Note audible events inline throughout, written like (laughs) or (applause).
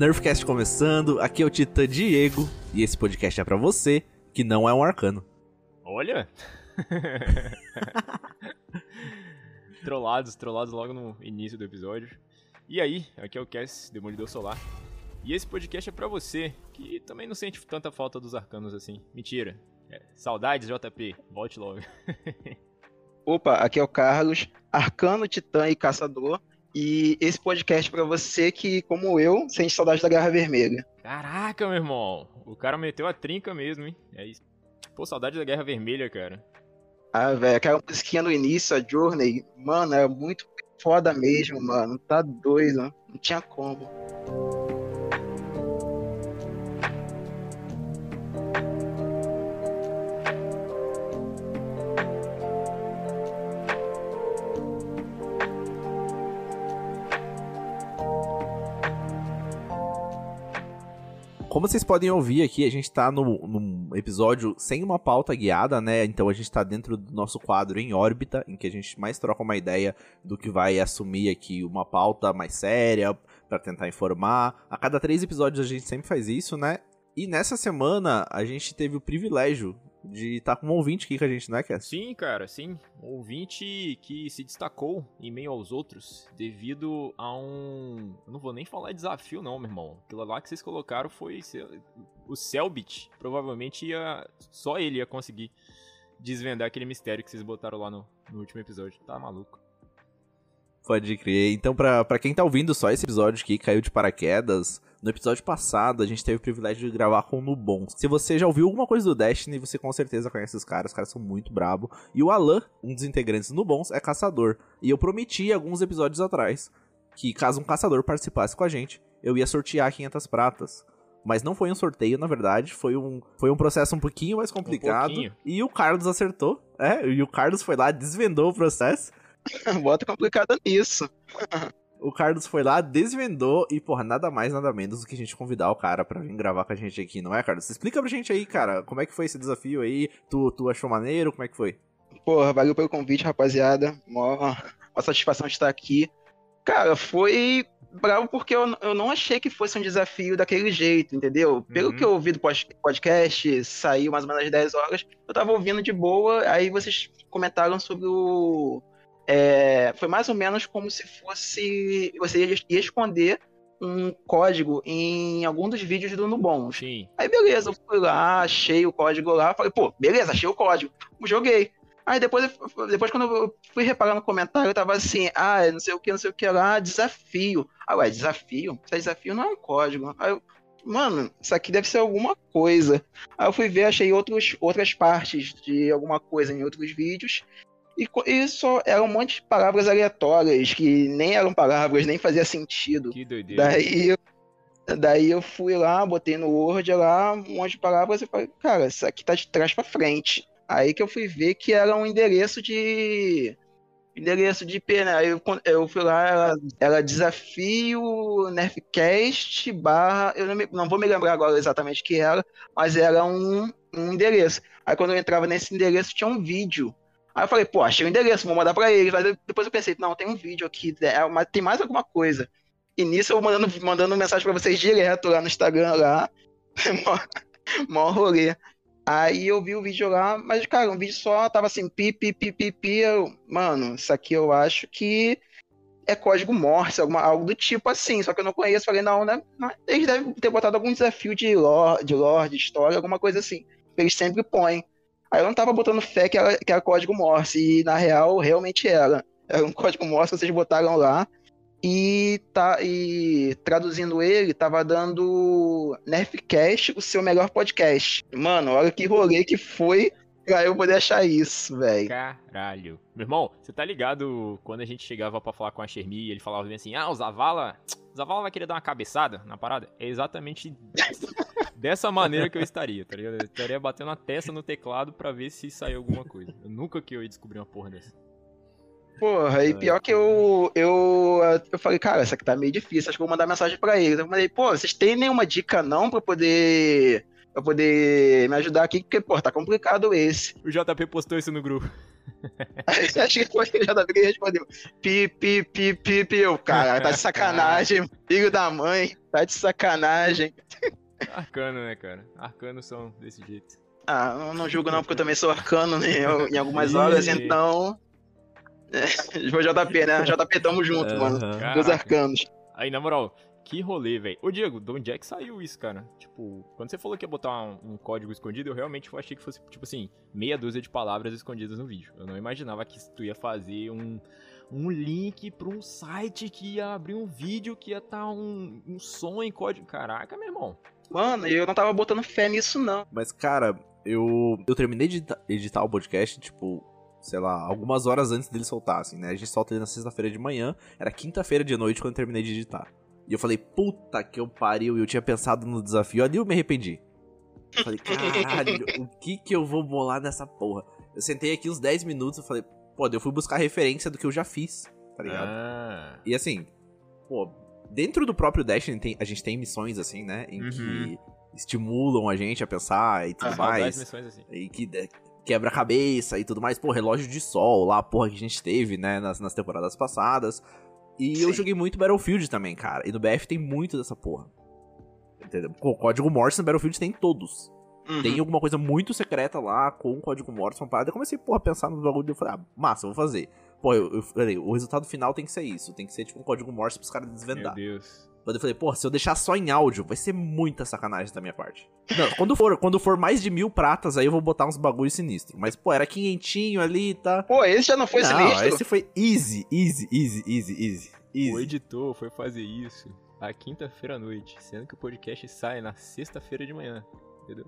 Nerfcast começando, aqui é o Titã Diego e esse podcast é para você que não é um arcano. Olha! (laughs) trollados, trollados logo no início do episódio. E aí, aqui é o Cass, Demolidor Solar. E esse podcast é para você que também não sente tanta falta dos arcanos assim. Mentira. É, saudades, JP. Volte logo. (laughs) Opa, aqui é o Carlos, arcano, titã e caçador. E esse podcast para você que, como eu, sente saudade da Guerra Vermelha. Caraca, meu irmão. O cara meteu a trinca mesmo, hein? É isso. Pô, saudade da Guerra Vermelha, cara. Ah, velho, aquela musiquinha no início, a Journey, mano, é muito foda mesmo, mano. Tá doido, não tinha como. Como vocês podem ouvir aqui, a gente tá no, num episódio sem uma pauta guiada, né? Então a gente tá dentro do nosso quadro em órbita, em que a gente mais troca uma ideia do que vai assumir aqui uma pauta mais séria, para tentar informar. A cada três episódios a gente sempre faz isso, né? E nessa semana a gente teve o privilégio de estar com um ouvinte aqui com a gente, não é, Cass? Sim, cara, sim. Um ouvinte que se destacou em meio aos outros devido a um. Eu não vou nem falar desafio, não, meu irmão. Aquilo lá que vocês colocaram foi. O Selbit. Provavelmente ia. Só ele ia conseguir desvendar aquele mistério que vocês botaram lá no, no último episódio. Tá maluco. Pode crer. Então, pra, pra quem tá ouvindo só esse episódio que caiu de paraquedas, no episódio passado, a gente teve o privilégio de gravar com o Nubon. Se você já ouviu alguma coisa do Destiny, você com certeza conhece os caras, os caras são muito brabo. E o Alan, um dos integrantes do Nubons, é caçador. E eu prometi alguns episódios atrás que caso um caçador participasse com a gente, eu ia sortear 500 pratas. Mas não foi um sorteio, na verdade, foi um, foi um processo um pouquinho mais complicado. Um e o Carlos acertou, é, e o Carlos foi lá, desvendou o processo. (laughs) Bota complicado nisso. O Carlos foi lá, desvendou e, porra, nada mais, nada menos do que a gente convidar o cara pra vir gravar com a gente aqui, não é, Carlos? Explica pra gente aí, cara, como é que foi esse desafio aí? Tu, tu achou maneiro? Como é que foi? Porra, valeu pelo convite, rapaziada. Uma, uma satisfação de estar aqui. Cara, foi bravo porque eu, eu não achei que fosse um desafio daquele jeito, entendeu? Pelo uhum. que eu ouvi do podcast, saiu mais ou menos às 10 horas, eu tava ouvindo de boa, aí vocês comentaram sobre o é, foi mais ou menos como se fosse. Você ia esconder um código em algum dos vídeos do Nubons. Sim. Aí beleza, eu fui lá, achei o código lá, falei, pô, beleza, achei o código. Joguei. Aí depois, depois quando eu fui reparar no comentário, eu tava assim, ah, não sei o que, não sei o que lá, desafio. Ah, ué, desafio? Esse desafio não é um código. Aí eu, mano, isso aqui deve ser alguma coisa. Aí eu fui ver, achei outros, outras partes de alguma coisa em outros vídeos. E isso era um monte de palavras aleatórias, que nem eram palavras, nem fazia sentido. Que doideira. Daí, daí eu fui lá, botei no Word lá, um monte de palavras e falei, cara, isso aqui tá de trás para frente. Aí que eu fui ver que era um endereço de. Endereço de IP, né? Aí eu, eu fui lá, era, era desafio Nerfcast barra. Eu não, me, não vou me lembrar agora exatamente o que era, mas era um, um endereço. Aí quando eu entrava nesse endereço tinha um vídeo Aí eu falei, pô, achei o endereço, vou mandar pra eles. Aí depois eu pensei, não, tem um vídeo aqui, é, mas tem mais alguma coisa. E nisso eu mandando, mandando mensagem pra vocês direto lá no Instagram lá. (laughs) mó, rolê. Aí eu vi o vídeo lá, mas, cara, um vídeo só tava assim, pi, pi, pi, pi, pi. Eu, mano, isso aqui eu acho que é código Morse, alguma, algo do tipo assim, só que eu não conheço. Falei, não, né? Eles devem ter botado algum desafio de lore, de, lore, de história, alguma coisa assim. Eles sempre põem. Aí eu não tava botando fé que era, que era código Morse, e na real realmente era. Era um código Morse que vocês botaram lá. E, tá, e traduzindo ele, tava dando Nerfcast, o seu melhor podcast. Mano, olha que rolê que foi pra eu poder achar isso, velho. Caralho. Meu irmão, você tá ligado quando a gente chegava para falar com a Shermi e ele falava bem assim: ah, o Zavala. O Zavala vai querer dar uma cabeçada na parada? É exatamente (laughs) dessa maneira que eu estaria, tá ligado? Eu estaria batendo a testa no teclado para ver se saiu alguma coisa. Eu nunca que eu ia descobrir uma porra dessa. Porra, e pior que eu, eu, eu falei, cara, isso aqui tá meio difícil, acho que vou mandar mensagem pra eles. Eu falei, pô, vocês têm nenhuma dica não pra poder pra poder me ajudar aqui, porque, pô, tá complicado esse. O JP postou isso no grupo. (laughs) Acho que foi o JP que respondeu. Pi, pi, pi, pi, pi. Eu, cara, tá de (laughs) sacanagem, filho da mãe. Tá de sacanagem. Arcano, né, cara? Arcanos são desse jeito. Ah, eu não julgo não, porque eu também sou arcano né, em algumas horas, então. (laughs) É, JP, né? JP, tamo junto, mano. Aham. Dos Caraca. arcanos. Aí, na moral, que rolê, velho. Ô, Diego, de onde é que saiu isso, cara? Tipo, quando você falou que ia botar um, um código escondido, eu realmente achei que fosse, tipo assim, meia dúzia de palavras escondidas no vídeo. Eu não imaginava que tu ia fazer um, um link pra um site que ia abrir um vídeo que ia estar um, um som em código. Caraca, meu irmão. Mano, eu não tava botando fé nisso, não. Mas, cara, eu, eu terminei de edita- editar o podcast, tipo, sei lá, algumas horas antes dele soltar, assim, né? A gente solta ele na sexta-feira de manhã, era quinta-feira de noite quando eu terminei de editar. E eu falei, puta que eu pariu, e eu tinha pensado no desafio, ali eu me arrependi. Eu falei, caralho, o que que eu vou bolar nessa porra? Eu sentei aqui uns 10 minutos e falei, pô, eu fui buscar referência do que eu já fiz, tá ligado? Ah, E assim, pô, dentro do próprio Destiny tem- a gente tem missões assim, né? Em Uhum. que estimulam a gente a pensar e tudo Ah, mais. missões assim. E que é, quebra a cabeça e tudo mais. Pô, relógio de sol lá, porra, que a gente teve, né? Nas, nas temporadas passadas. E eu Sim. joguei muito Battlefield também, cara. E no BF tem muito dessa porra. Entendeu? Pô, código Morse no Battlefield tem todos. Uhum. Tem alguma coisa muito secreta lá com o código Morse, uma parada. Eu comecei, porra, a pensar no bagulho e eu falei, ah, massa, eu vou fazer. Pô, eu, eu falei, o resultado final tem que ser isso. Tem que ser tipo um código Morse pros caras Meu desvendar. Deus. Quando eu falei, porra, se eu deixar só em áudio, vai ser muita sacanagem da minha parte. Não, quando for, quando for mais de mil pratas, aí eu vou botar uns bagulho sinistro. Mas, pô, era quinhentinho ali, tá? Pô, esse já não foi Não, sinistro? esse foi easy, easy, easy, easy, easy. O Easy. editor foi fazer isso à quinta-feira à noite, sendo que o podcast sai na sexta-feira de manhã. Entendeu?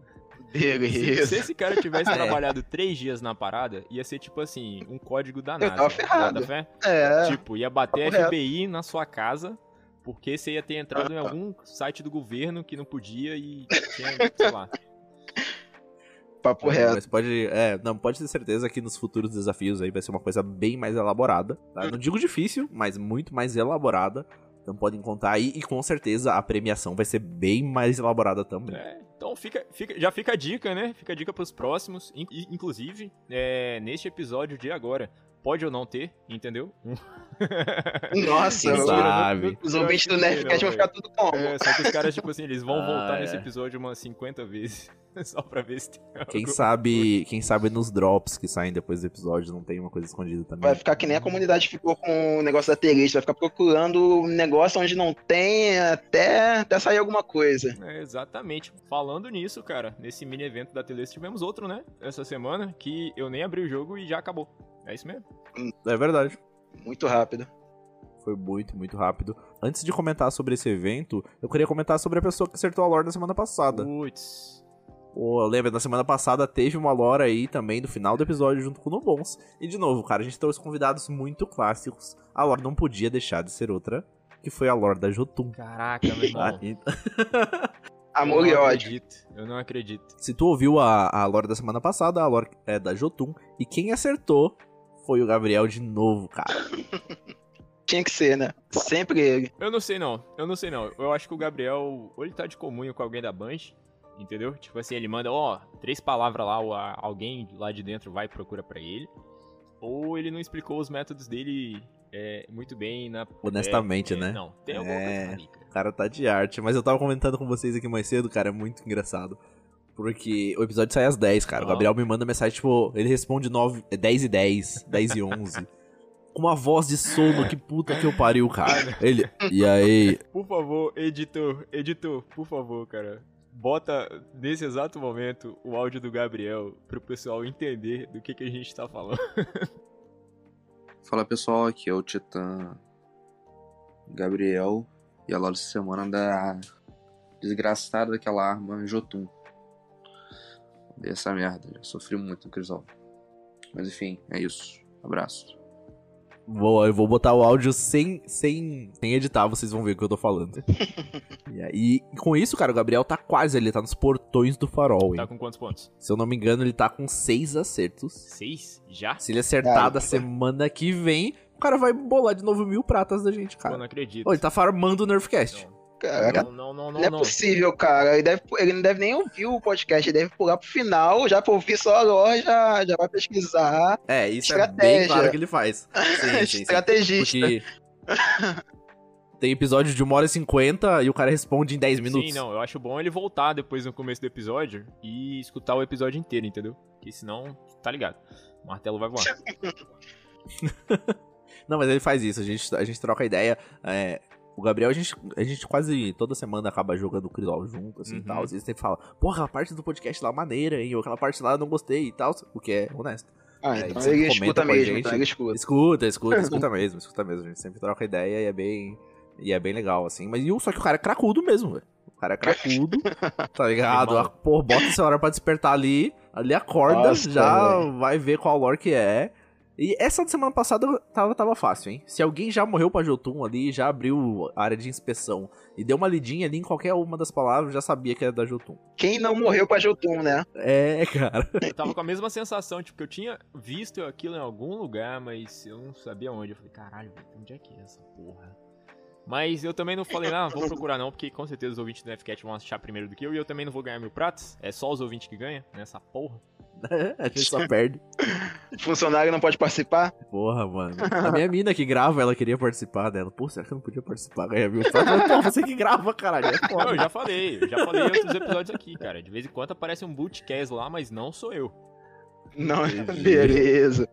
Se, se esse cara tivesse (laughs) É. trabalhado três dias na parada, ia ser tipo assim, um código danado. Eu tava ferrado. É. Tipo, ia bater. FBI na sua casa, porque você ia ter entrado em algum site do governo que não podia e tinha, sei lá. Papo reto. Mas pode, é, não, pode ter certeza que nos futuros desafios aí vai ser uma coisa bem mais elaborada. Tá? Não digo difícil, mas muito mais elaborada. Então podem contar aí e com certeza a premiação vai ser bem mais elaborada também. É, então fica, fica, já fica a dica, né? Fica a dica pros próximos. In- in- inclusive, é, neste episódio de agora, pode ou não ter, entendeu? (laughs) Nossa, Quem sabe? os ouvintes do Nerdcast vão ficar tudo como? É, só que os caras, tipo assim, eles vão (laughs) Ah, voltar é. nesse episódio umas 50 vezes. (laughs) Só pra ver se tem Quem algo. sabe, quem sabe nos drops que saem depois do episódio não tem uma coisa escondida também. Vai ficar que nem a comunidade ficou com o negócio da Tereste, vai ficar procurando um negócio onde não tem até, até sair alguma coisa. É, exatamente. Falando nisso, cara, nesse mini evento da Teleste tivemos outro, né? Essa semana, que eu nem abri o jogo e já acabou. É isso mesmo. É verdade. Muito rápido. Foi muito, muito rápido. Antes de comentar sobre esse evento, eu queria comentar sobre a pessoa que acertou a lore na semana passada. Putz. Pô, lembra, na semana passada teve uma lore aí também do final do episódio junto com o Nubons. E de novo, cara, a gente trouxe convidados muito clássicos. A lore não podia deixar de ser outra, que foi a lore da Jotun. Caraca, meu irmão. Ah, e- (laughs) Amor eu e não ódio. acredito. Eu não acredito. Se tu ouviu a, a lore da semana passada, a lore é da Jotun. E quem acertou foi o Gabriel de novo, cara. (laughs) Tinha que ser, né? Sempre ele. Eu não sei não, eu não sei não. Eu acho que o Gabriel, ou ele tá de comunho com alguém da Band, entendeu? Tipo assim, ele manda, ó, três palavras lá, alguém lá de dentro vai e procura pra ele. Ou ele não explicou os métodos dele é, muito bem na. Honestamente, é, é, né? Não, tem alguma É. coisa ali, cara. O cara tá de arte. Mas eu tava comentando com vocês aqui mais cedo, cara, é muito engraçado. Porque o episódio sai às 10, cara. O. Gabriel me manda mensagem, tipo, ele responde 9, é 10 e 10, 10 e 11. com uma voz de sono, que puta que eu pariu, cara. Ele, e aí? Por favor, editor, editor, por favor, cara. Bota nesse exato momento o áudio do Gabriel pro pessoal entender do que, que a gente tá falando. Fala pessoal, aqui é o Titã Gabriel e a loja dessa semana da desgraçada daquela arma Jotun. Dei essa merda, já sofri muito no Crisol. Mas enfim, é isso. Abraço. Vou, eu vou botar o áudio sem, sem, sem editar, vocês vão ver o que eu tô falando. (laughs) e aí, com isso, cara, o Gabriel tá quase ali, tá nos portões do farol, hein? Tá com quantos pontos? Se eu não me engano, ele tá com seis acertos. Seis? Já? Se ele acertar da semana que vem, o cara vai bolar de novo mil pratas da gente, cara. não acredito. Ô, ele tá farmando o Nerfcast. Não. Caraca, Não, não, não, não, não, é não. possível, cara. Ele, deve, ele não deve nem ouvir o podcast, ele deve pular pro final, já pra ouvir só a loja, já vai pesquisar. É, isso é bem Estratégia. claro que ele faz. (laughs) Sim, sim, sim. Estrategista. Porque Tem episódio de 1 hora e 50 e o cara responde em 10 minutos. Sim, não, eu acho bom ele voltar depois no começo do episódio e escutar o episódio inteiro, entendeu? Porque senão, tá ligado. O martelo vai voar. (laughs) (laughs) Não, mas ele faz isso, a gente, a gente troca ideia. é, o Gabriel, a gente, a gente quase toda semana acaba jogando o Crisol junto, assim e Uhum. tal. Às vezes ele fala, porra, aquela parte do podcast lá maneira, hein? Ou aquela parte lá eu não gostei e tal. O que é honesto. Ah, É, então você ele escuta a mesmo, gente. então ele escuta. Escuta, escuta, (laughs) escuta mesmo, escuta mesmo. A gente sempre troca ideia e é bem. E é bem legal, assim. Mas e o- só que o cara é cracudo mesmo, velho. O cara é cracudo, (laughs) tá ligado? Pô, bota essa hora pra despertar ali, ali acorda, Nossa, já velho. vai ver qual lore que é. E essa semana passada tava, tava fácil, hein? Se alguém já morreu pra Jotun ali, já abriu a área de inspeção e deu uma lidinha ali em qualquer uma das palavras, já sabia que era da Jotun. Quem não morreu pra Jotun, né? É, cara. (laughs) Eu tava com a mesma sensação, tipo, que eu tinha visto aquilo em algum lugar, mas eu não sabia onde. Eu falei, caralho, onde é que é essa porra? Mas eu também não falei, ah, vou (laughs) procurar não, porque com certeza os ouvintes do FCAT vão achar primeiro do que eu, e eu também não vou ganhar mil pratos. É só os ouvintes que ganham nessa porra. (laughs) a gente só perde. Funcionário não pode participar? Porra, mano. A minha mina que grava, ela queria participar dela. Pô, será que eu não podia participar? Ganhar mil pratos? Pô, você que grava, caralho. É Não, foda. eu já falei, eu já falei em outros episódios aqui, cara. De vez em quando aparece um bootcast lá, mas não sou eu. Não, Entendi. beleza.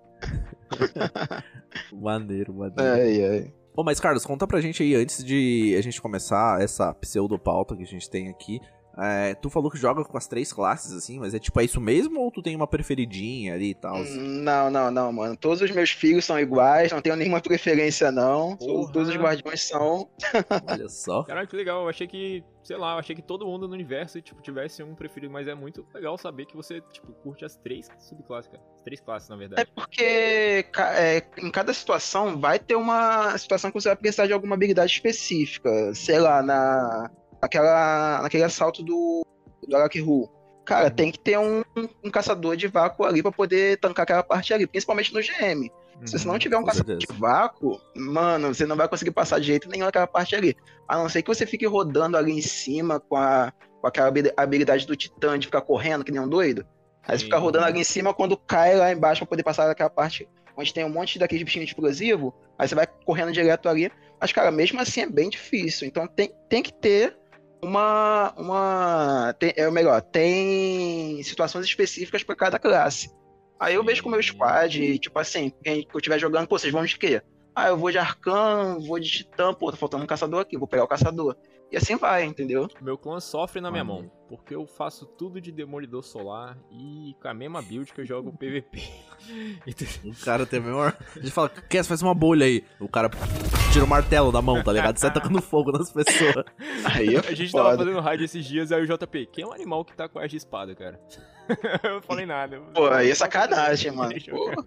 (laughs) Maneiro, maneiro. Ai, ai. Ô, mas Carlos, conta pra gente aí, antes de a gente começar essa pseudo-pauta que a gente tem aqui. É, tu falou que joga com as três classes, assim, mas é tipo, é isso mesmo ou tu tem uma preferidinha ali e tal? Não, não, não, mano. Todos os meus filhos são iguais, não tenho nenhuma preferência, não. Porra. Todos os guardiões são. (laughs) Olha só. Caralho, que legal. Eu achei que, sei lá, eu achei que todo mundo no universo, tipo, tivesse um preferido, mas é muito legal saber que você, tipo, curte as três subclasses, cara. As três classes, na É verdade. porque ca- é, em cada situação vai ter uma situação que você vai precisar de alguma habilidade específica. Sei lá, na, naquela, naquele assalto do, do Arakiru. Cara, tem que ter um, um caçador de vácuo ali pra poder tancar aquela parte ali, principalmente no GM. Se você não tiver um caçador certeza. de vácuo, mano, você não vai conseguir passar de jeito nenhum naquela parte ali. A não ser que você fique rodando ali em cima com, a, com aquela habi- habilidade do Titã de ficar correndo que nem um doido. Aí você fica rodando ali em cima quando cai lá embaixo pra poder passar daquela parte onde tem um monte daqueles bichinhos explosivos. Aí você vai correndo direto ali. Mas, cara, mesmo assim é bem difícil. Então tem, tem que ter uma. uma tem, é o melhor, tem situações específicas pra cada classe. Aí eu vejo com o meu Sim. squad, tipo assim, quem que eu estiver jogando, pô, vocês vão de quê? Ah, eu vou de arcano, vou de titã, pô, tá faltando um caçador aqui, vou pegar o caçador. E assim vai, entendeu? Meu clã sofre na minha mão, porque eu faço tudo de Demolidor Solar e com a mesma build que eu jogo PVP. (laughs) O cara tem a mesma. A gente fala, quer faz uma bolha aí. O cara tira o martelo da mão, tá ligado? Sai tacando fogo nas pessoas. (laughs) Aí é A gente tava foda. fazendo raid esses dias, aí o JP, quem é um animal que tá com ar de espada, cara? (laughs) eu não falei nada. Pô, aí é sacanagem, mano. Pô,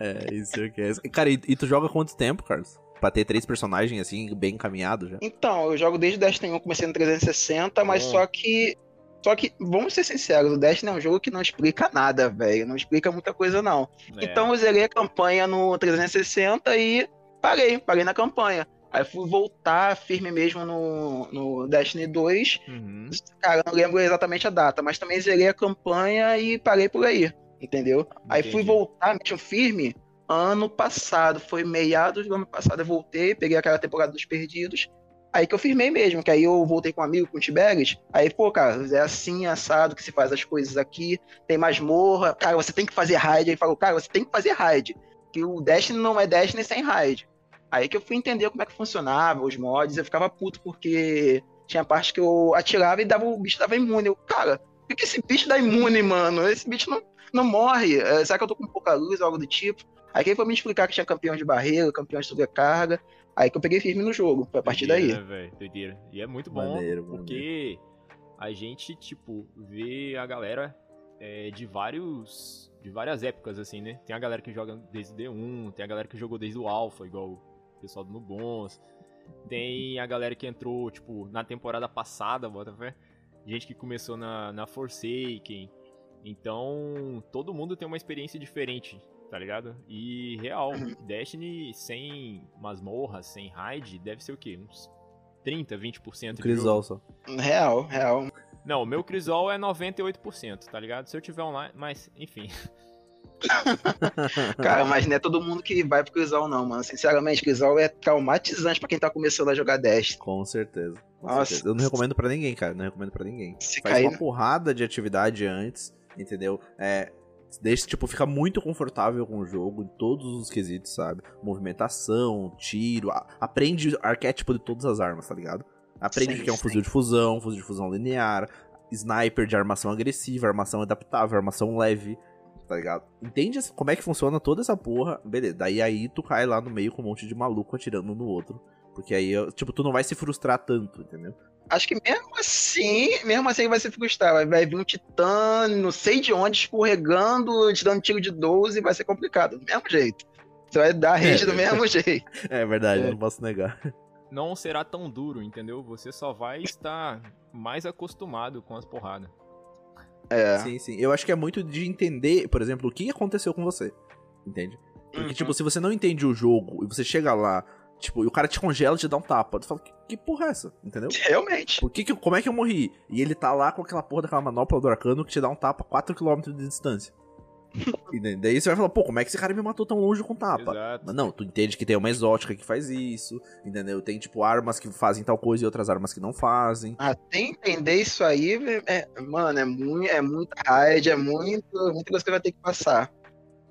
É, isso que é. Cara, e, e tu joga quanto tempo, Carlos? Pra ter três personagens assim, bem encaminhados já? Então, eu jogo desde o Destiny 1, comecei no 360, mas só que. Só que, vamos ser sinceros, o Destiny é um jogo que não explica nada, velho. Não explica muita coisa, não. É. Então eu zerei a campanha no 360 e parei, parei na campanha. Aí fui voltar firme mesmo no, no Destiny 2. Uhum. Cara, não lembro exatamente a data, mas também zerei a campanha e parei por aí, entendeu? Aí fui Entendi. voltar mesmo firme ano passado, foi meados do ano passado, eu voltei, peguei aquela temporada dos perdidos. Aí que eu firmei mesmo, que aí eu voltei com um amigo, com o Tiberias. Aí, pô, cara, é assim, assado, que se faz as coisas aqui, tem masmorra. Cara, você tem que fazer raid. Aí falou, cara, você tem que fazer raid. Que o Destiny não é Destiny sem raid. Aí que eu fui entender como é que funcionava, os mods, eu ficava puto porque tinha parte que eu atirava e dava, o bicho dava imune. Eu, cara, por que esse bicho dá imune, mano? Esse bicho não, não morre. É, será que eu tô com pouca luz algo do tipo? Aí quem foi me explicar que tinha campeão de barreira, campeão de sobrecarga. Aí que eu peguei firme no jogo, foi a partir daí. Né, velho? Doideira. E é muito bom, Maneiro, porque a gente, tipo, vê a galera é, de vários. de várias épocas, assim, né? Tem a galera que joga desde o D1, tem a galera que jogou desde o Alpha, igual o pessoal do Nubons. Tem a galera que entrou, tipo, na temporada passada, bota fé. Gente que começou na, na Forsaken. Então, todo mundo tem uma experiência diferente, tá ligado? E, real, Destiny sem masmorra, sem raid, deve ser o quê? Uns 30, 20% de Crisol jogo. só. Real, real. Não, o meu Crisol é 98%, tá ligado? Se eu tiver online, mas, enfim. (laughs) Cara, mas não é todo mundo que vai pro Crisol, não, mano. Sinceramente, Crisol é traumatizante pra quem tá começando a jogar Destiny. Com certeza. Com Nossa. certeza. Eu não recomendo pra ninguém, cara. Não recomendo pra ninguém. Se Faz cair uma porrada de atividade antes, entendeu? É. Deixa, tipo, fica muito confortável com o jogo em todos os quesitos, sabe? Movimentação, tiro, a- aprende o arquétipo de todas as armas, tá ligado? Aprende Sim, o que é um sim. fuzil de fusão, fuzil de fusão linear, sniper de armação agressiva, armação adaptável, armação leve, tá ligado? Entende como é que funciona toda essa porra, beleza. Daí aí tu cai lá no meio com um monte de maluco atirando um no outro. Porque aí, tipo, tu não vai se frustrar tanto, entendeu? Acho que mesmo assim, mesmo assim vai se frustrar. Vai, vir um titã, não sei de onde, escorregando, te dando tiro de 12, vai ser complicado, do mesmo jeito. Você vai dar rage do mesmo (laughs) jeito. É verdade, É. eu não posso negar. Não será tão duro, entendeu? Você só vai estar mais acostumado com as porradas. É. Sim, sim. Eu acho que é muito de entender, por exemplo, o que aconteceu com você. Entende? Porque, Uhum. tipo, se você não entende o jogo e você chega lá, tipo, e o cara te congela e te dá um tapa, tu fala, que, que porra é essa? Entendeu? Realmente. Por que que, como é que eu morri? E ele tá lá com aquela porra daquela manopla do arcano que te dá um tapa a 4km de distância. (laughs) e daí- você vai falar, pô, como é que esse cara me matou tão longe com tapa? Exato. Mas não, tu entende que tem uma exótica que faz isso, entendeu? Tem, tipo, armas que fazem tal coisa e outras armas que não fazem. Até entender isso aí, é, mano, é, muito, é muita raid, é muito, muita coisa que você vai ter que passar.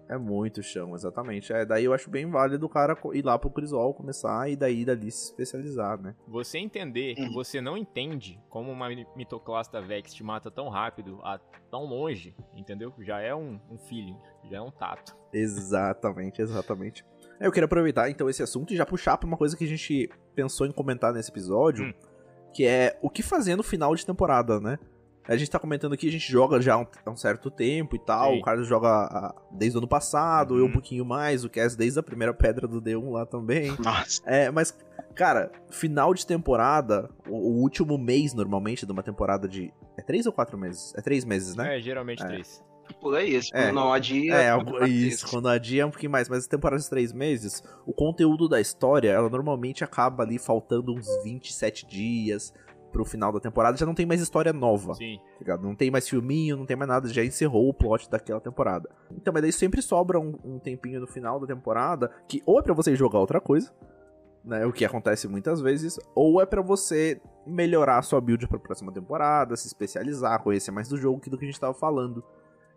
É muito chão, exatamente. É, daí eu acho bem válido o cara ir lá pro Crisol, começar e daí dali se especializar, né? Você entender que Uhum. você não entende como uma mi- mitoclasta Vex te mata tão rápido, a tão longe, entendeu? Já é um, um feeling, já é um tato. Exatamente, exatamente. É, Eu queria aproveitar então esse assunto e já puxar pra uma coisa que a gente pensou em comentar nesse episódio, Hum. que é o que fazer no final de temporada, né? A gente tá comentando aqui, a gente joga já há um, há um certo tempo e tal. Sim. O Carlos joga ah, desde o ano passado, eu um Uhum. pouquinho mais, o Cass desde a primeira pedra do D1 lá também. Nossa. É, mas, cara, final de temporada, o, o último mês normalmente de uma temporada de. É três ou quatro meses? É três meses, né? É, geralmente É. três. Por aí, isso. É. Não adia. É, quando algo- faz isso, quando adia é um pouquinho mais, mas temporada de três meses, o conteúdo da história, ela normalmente acaba ali faltando uns 27 dias pro final da temporada, já não tem mais história nova, Sim. tá? Não tem mais filminho, não tem mais nada, já encerrou o plot daquela temporada. Então, mas daí sempre sobra um, um tempinho no final da temporada, que ou é pra você jogar outra coisa, né, o que acontece muitas vezes, ou é pra você melhorar a sua build pra próxima temporada, se especializar, conhecer mais do jogo, que do que a gente tava falando.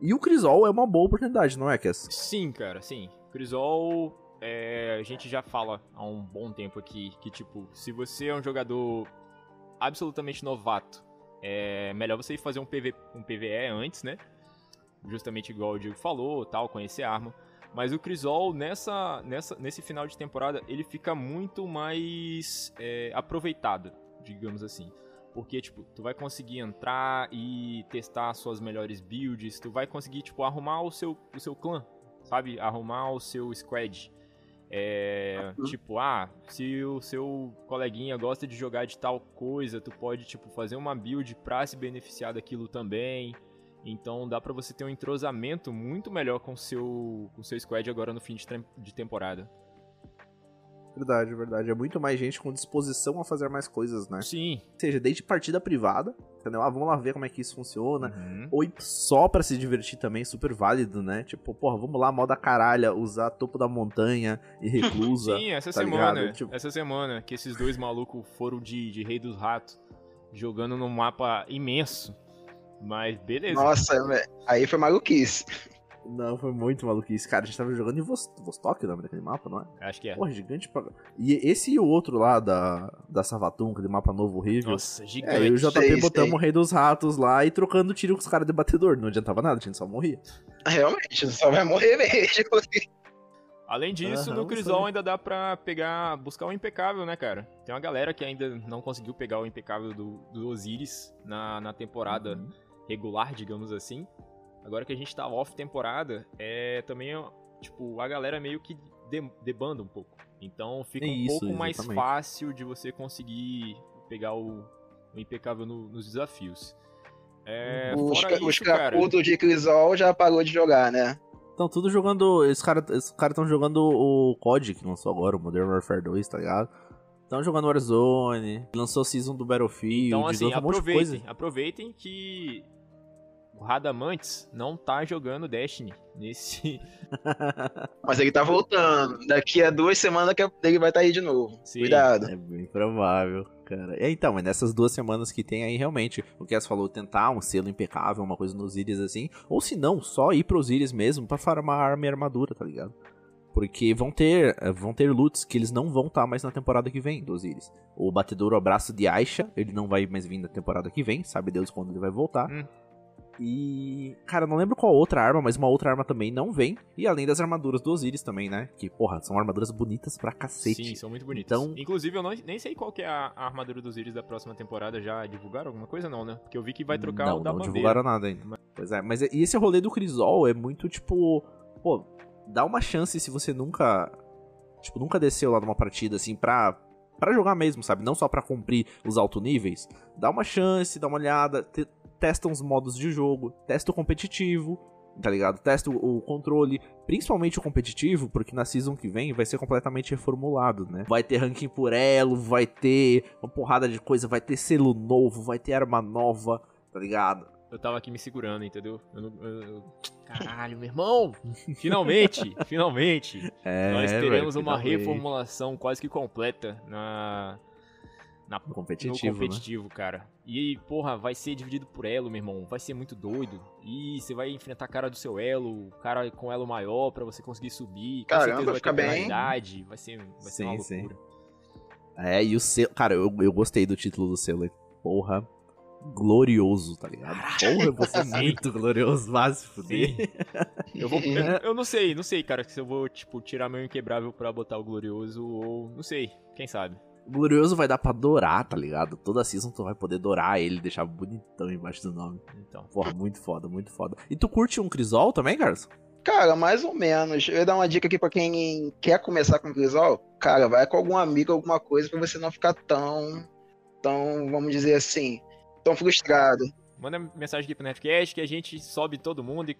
E o Crisol é uma boa oportunidade, não é, Cass? Sim, cara, sim. Crisol, é, a gente já fala há um bom tempo aqui que, tipo, se você é um jogador absolutamente novato, é melhor você ir fazer um, PV, um PVE antes, né? Justamente igual o Diego falou, tal, conhecer a arma. Mas o Crisol, nessa, nessa, nesse final de temporada, ele fica muito mais é, aproveitado, digamos assim. Porque, tipo, tu vai conseguir entrar e testar suas melhores builds, tu vai conseguir, tipo, arrumar o seu, o seu clã, sabe? Arrumar o seu squad. É, Uhum. tipo, ah, se o seu coleguinha gosta de jogar de tal coisa, tu pode, tipo, fazer uma build pra se beneficiar daquilo também. Então dá pra você ter um entrosamento muito melhor com o seu, com o seu squad agora no fim de, de temporada. Verdade, verdade. É muito mais gente com disposição a fazer mais coisas, né? Sim. Ou seja, desde partida privada, entendeu? Ah, vamos lá ver como é que isso funciona. Uhum. Ou só pra se divertir também, super válido, né? Tipo, porra, vamos lá, moda caralha, usar topo da montanha e reclusa. (laughs) Sim, essa tá semana? Tipo- essa semana que esses dois malucos foram de, de Rei dos Ratos, jogando num mapa imenso. Mas beleza. Nossa. Aí foi maluquice. Não, foi muito maluquice. Cara, a gente tava jogando em Vost- Vostok, o nome daquele mapa, não é? Acho que é. Porra, gigante pra... E esse e o outro lá da, da Savatum, aquele mapa novo horrível. Nossa, É, gigante. eu e o JP Sei, botamos sei. o Rei dos Ratos lá e trocando tiro com os caras de batedor. Não adiantava nada, a gente só morria. Realmente, só vai morrer mesmo. Além disso, Aham, no Crisol ainda dá pra pegar, buscar o impecável, né, cara? Tem uma galera que ainda não conseguiu pegar o impecável do, do Osiris na, na temporada Uhum. regular, digamos assim. Agora que a gente tá off temporada, é também, tipo, a galera meio que de- debanda um pouco. Então fica um Isso, pouco mais exatamente. fácil de você conseguir pegar o, o impecável no- nos desafios. É, os fora ca- os isso, cara... caputos de Crisol já parou de jogar, né? Estão tudo jogando. Esses caras esses cara estão jogando o COD que lançou agora, o Modern Warfare 2, tá ligado? Estão jogando Warzone, lançou o Season do Battlefield, Então, assim, lançou um monte de aproveitem, coisa. aproveitem que o Radamantes não tá jogando Destiny nesse. (laughs) Mas ele tá voltando. Daqui a duas semanas que ele vai estar aí de novo. Sim. Cuidado. É bem provável, cara. É, então, mas nessas duas semanas que tem aí, realmente, o Cass falou, tentar um selo impecável, uma coisa nos Íris assim, ou se não, só ir pros Íris mesmo pra farmar arma e armadura, tá ligado? Porque vão ter, eh, vão ter loots que eles não vão estar mais na temporada que vem do Osiris. O batedouro abraço de Aisha, ele não vai mais vir na temporada que vem, sabe Deus quando ele vai voltar. Hum. E. Cara, não lembro qual outra arma, mas uma outra arma também não vem. E além das armaduras do Osiris também, né? Que, porra, são armaduras bonitas pra cacete. Sim, são muito bonitas. Então- Inclusive, eu não- nem sei qual que é a, a armadura dos Íris da próxima temporada. Já divulgaram alguma coisa, não, né? Porque eu vi que vai trocar não, o da não bandeira. divulgaram nada ainda. Pois é, mas e esse rolê do Crisol é muito tipo. Pô, dá uma chance se você nunca. Tipo, nunca desceu lá numa partida assim pra. Pra jogar mesmo, sabe? Não só pra cumprir os alto níveis. Dá uma chance, dá uma olhada, te- testa uns modos de jogo, testa o competitivo, tá ligado? Testa o, controle, principalmente o competitivo, porque na season que vem vai ser completamente reformulado, né? Vai ter ranking por elo, vai ter uma porrada de coisa, vai ter selo novo, vai ter arma nova, tá ligado? Eu tava aqui me segurando, entendeu? Eu não- eu- eu- Caralho, meu irmão! Finalmente! finalmente! É, Nós velho, teremos uma finalmente. reformulação quase que completa na. Na No competitivo, no competitivo, cara. E, porra, vai ser dividido por elo, meu irmão. Vai ser muito doido. E você vai enfrentar a cara do seu elo, o cara com elo maior pra você conseguir subir. Caramba, vai fica ter bem. penalidade. Vai ser, vai ser uma Sim, sim. loucura. né? É, e o selo. Cara, eu, eu gostei do título do selo. é, Porra, glorioso, tá ligado? Porra, você é (laughs) Sim. muito glorioso, vai se fuder. Sim. Eu, vou, eu, (laughs) eu não sei, não sei, cara, se eu vou, tipo, tirar meu inquebrável pra botar o glorioso ou. Não sei, quem sabe. Glorioso vai dar pra dourar, tá ligado? Toda season tu vai poder dourar ele, deixar bonitão embaixo do nome. Então. Porra, muito foda, muito foda. E tu curte um Crisol também, Carlos? Cara, mais ou menos. Eu ia dar uma dica aqui pra quem quer começar com Crisol. Cara, vai com algum amigo, alguma coisa, pra você não ficar tão. tão, vamos dizer assim, tão frustrado. Manda mensagem aqui pro Nefcast que a gente sobe todo mundo e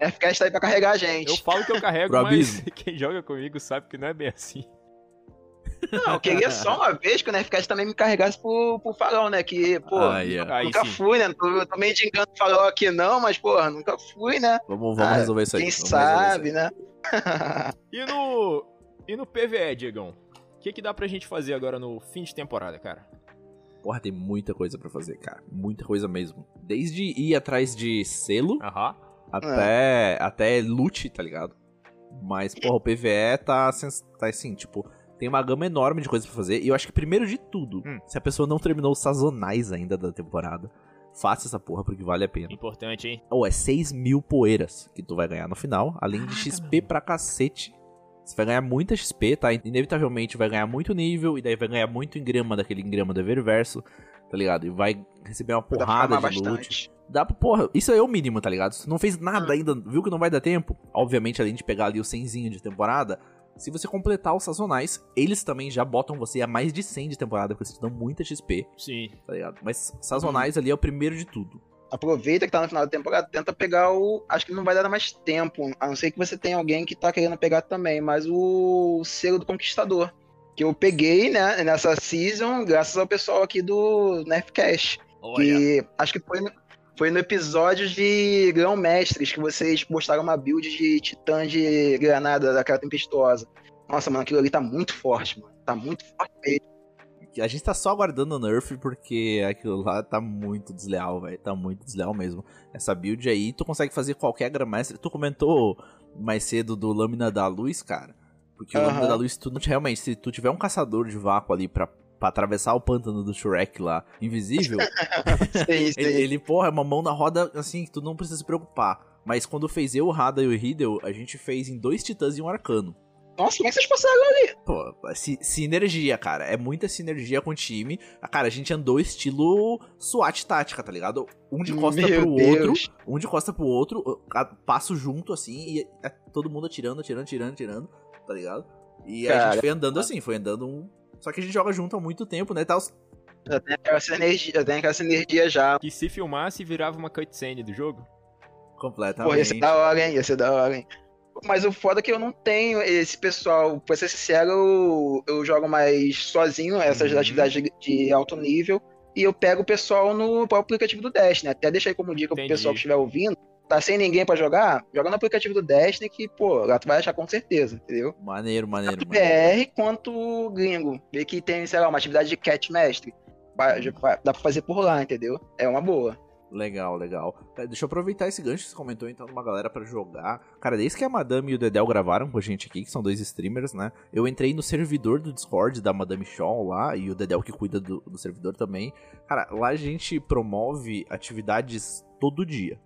FKS tá aí pra carregar a gente. eu falo que eu carrego, mas (laughs) quem joga comigo sabe que não é bem assim. Não, eu queria só uma vez que o FKS também me carregasse pro, pro farol, né? Que, pô, Aí, ó. Aí nunca sim. fui, né? Tô, tô meio de engano farol aqui não, mas, pô, nunca fui, né? Vamos, vamos Ah, resolver isso aí. Quem vamos sabe, aí. né? E no. E no PVE, Diegão? O que, que dá pra gente fazer agora no fim de temporada, cara? Porra, tem muita coisa pra fazer, cara. Muita coisa mesmo. Desde ir atrás de selo Aham. até, até loot, tá ligado? Mas, porra, o PVE tá, tá assim, tipo, tem uma gama enorme de coisas pra fazer. E eu acho que primeiro de tudo, Hum. se a pessoa não terminou os sazonais ainda da temporada, faça essa porra porque vale a pena. Importante, hein? Ou é 6 mil poeiras que tu vai ganhar no final, além de XP pra cacete. Você vai ganhar muita XP, tá? Inevitavelmente vai ganhar muito nível, e daí vai ganhar muito engrama daquele engrama do Eververso, tá ligado? E vai receber uma porrada de loot. bastante. Dá pra, porra, isso aí é o mínimo, tá ligado? Se tu não fez nada ainda, viu que não vai dar tempo? Obviamente, além de pegar ali o 100zinho de temporada, se você completar os sazonais, eles também já botam você a mais de 100 de temporada, porque eles te dão muita XP, Sim. tá ligado? Mas sazonais ali é o primeiro de tudo. Aproveita que tá no final da temporada, tenta pegar o. Acho que não vai dar mais tempo. A não ser que você tenha alguém que tá querendo pegar também, mas o selo do Conquistador. Que eu peguei, né, nessa season, graças ao pessoal aqui do Nerfcast. Olha. Que acho que foi foi no episódio de Grão Mestres que vocês postaram uma build de titã de granada daquela tempestuosa. Nossa, mano, aquilo ali tá muito forte, mano. Tá muito forte mesmo. A gente tá só aguardando o nerf porque aquilo lá tá muito desleal, velho. Tá muito desleal mesmo. Essa build aí, tu consegue fazer qualquer Grandmaster. Tu comentou mais cedo do Lâmina da Luz, cara. Porque o Aham. Lâmina da Luz, tu não realmente, se tu tiver um caçador de vácuo ali pra, pra atravessar o pântano do Shrek lá, invisível, Sim, (laughs) sim. ele, ele, porra, é uma mão na roda assim que tu não precisa se preocupar. Mas quando fez eu, o Rada e o Riddle, a gente fez em dois titãs e um arcano. Nossa, como é que vocês passaram ali? Pô, si- sinergia, cara. É muita sinergia com o time. Ah, Cara, a gente andou estilo SWAT tática, tá ligado? Um de costa Meu pro Deus. outro, um de costa pro outro, a- passo junto assim, e é todo mundo atirando, atirando, atirando, atirando, tá ligado? E a Cara. gente foi andando assim, foi andando um. Só que a gente joga junto há muito tempo, né? Tá, os- Já tem aquela sinergia, já tem aquela sinergia já. Que se filmasse virava uma cutscene do jogo. completamente. Pô, ia ser da hora, hein? Ia ser da hora, hein? Mas o foda é que eu não tenho esse pessoal. Pra ser sincero, eu, eu jogo mais sozinho essas Uhum. atividades de, de alto nível. e eu pego o pessoal no próprio aplicativo do Destiny. Até deixei como dica pro Entendi. pessoal que estiver ouvindo. Tá sem ninguém pra jogar? Joga no aplicativo do Destiny que, pô, lá tu vai achar com certeza, entendeu? Maneiro, maneiro, Tanto maneiro. BR quanto gringo. Vê que tem, sei lá, uma atividade de cat mestre. Dá pra fazer por lá, entendeu? É uma boa. Legal, legal. É, Deixa eu aproveitar esse gancho que você comentou, então, de uma galera pra jogar. Cara, desde que a Madame e o Dedel gravaram com a gente aqui, que são dois streamers, né? Eu entrei no servidor do Discord da Madame Shaw lá, e o Dedel que cuida do, do servidor também. Cara, lá a gente promove atividades todo dia.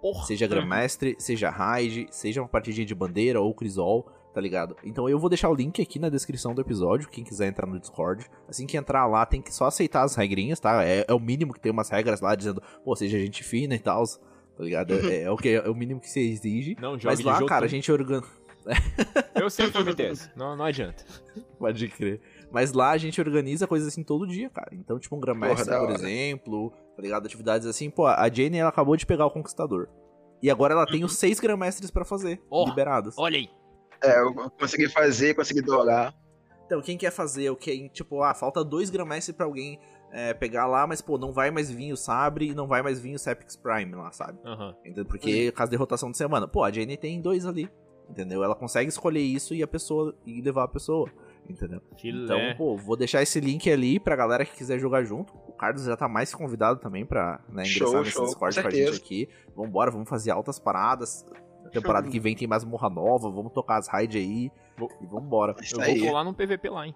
Porra. Seja Grandmestre, seja Raid, seja uma partidinha de bandeira ou Crisol, tá ligado? Então eu vou deixar o link aqui na descrição do episódio, quem quiser entrar no Discord. Assim que entrar lá, tem que só aceitar as regrinhas, tá? É, é o mínimo que tem umas regras lá dizendo, pô, seja gente fina e tal, tá ligado? É, é o que é o mínimo que se exige. Não, joga Mas lá, jogo cara, a gente organiza. Eu sempre fui MTS. Não, não adianta. Pode crer. Mas lá a gente organiza coisas assim todo dia, cara. Então, tipo, um da por hora. exemplo, tá ligado? Atividades assim, pô, a Jane, ela acabou de pegar o Conquistador. E agora ela tem os seis Grandmestres pra fazer, Ó, liberados. Olha aí. É, eu consegui fazer, consegui dourar. Então, quem quer fazer o que? Tipo, ah, falta dois Grandmestres pra alguém é, pegar lá, mas, pô, não vai mais vir o Sabre e não vai mais vir o Sepix Prime lá, sabe? Aham. Entendeu? Porque, caso de rotação de semana. Pô, a Jane tem dois ali, entendeu? Ela consegue escolher isso e a pessoa e levar a pessoa, entendeu? Filé. Então, pô, vou deixar esse link ali pra galera que quiser jogar junto. O Carlos já tá mais convidado também pra né, ingressar Show, nesse show, Discord com com, a gente aqui. Vambora, vamos fazer altas paradas. Na temporada Show. que vem tem mais morra nova, vamos tocar as raids aí. Vou- E vambora. Isso eu aí. vou colar num PVP lá, hein?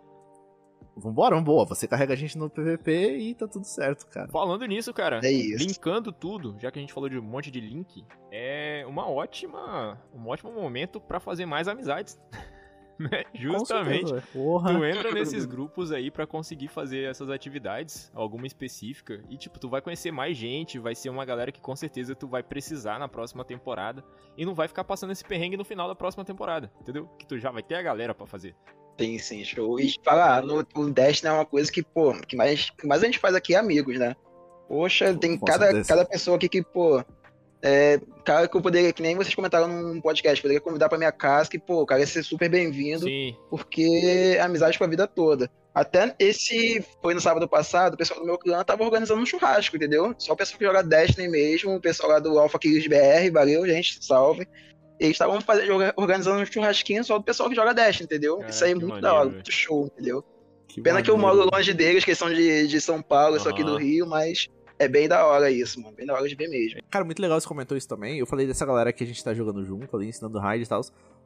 Vambora, vambora. Você carrega a gente no PVP e tá tudo certo, cara. Falando nisso, cara, É isso. linkando tudo, já que a gente falou de um monte de link, é uma ótima, um ótimo momento pra fazer mais amizades. (laughs) (laughs) né? Justamente. Tu entra nesses grupos aí pra conseguir fazer essas atividades, alguma específica, e tipo, tu vai conhecer mais gente, vai ser uma galera que com certeza tu vai precisar na próxima temporada, e não vai ficar passando esse perrengue no final da próxima temporada, entendeu? Que tu já vai ter a galera pra fazer. Sim, sim, show. E falar, no, o Destiny é uma coisa que, pô, que mais, que mais a gente faz aqui é amigos, né? Poxa, tem cada, cada pessoa aqui que, pô. É, cara que eu poderia, que nem vocês comentaram num podcast, poderia convidar pra minha casa, que, pô, o cara ia ser super bem-vindo, porque é amizade pra vida toda. Até esse foi no sábado passado, o pessoal do meu clã tava organizando um churrasco, entendeu? Só o pessoal que joga Destiny mesmo, o pessoal lá do Alpha Kills BR, valeu, gente, salve. Eles estavam organizando um churrasquinho só do pessoal que joga Destiny, entendeu? Caraca, Isso aí é que muito maneiro, da hora, muito show, entendeu? Pena que eu maneiro. moro longe deles, que eles são de, de São Paulo, eu sou aqui do. Rio, mas é bem da hora isso, mano. Bem da hora de ver mesmo. Cara, muito legal você comentou isso também. Eu falei dessa galera que a gente tá jogando junto ali, ensinando raid e tal.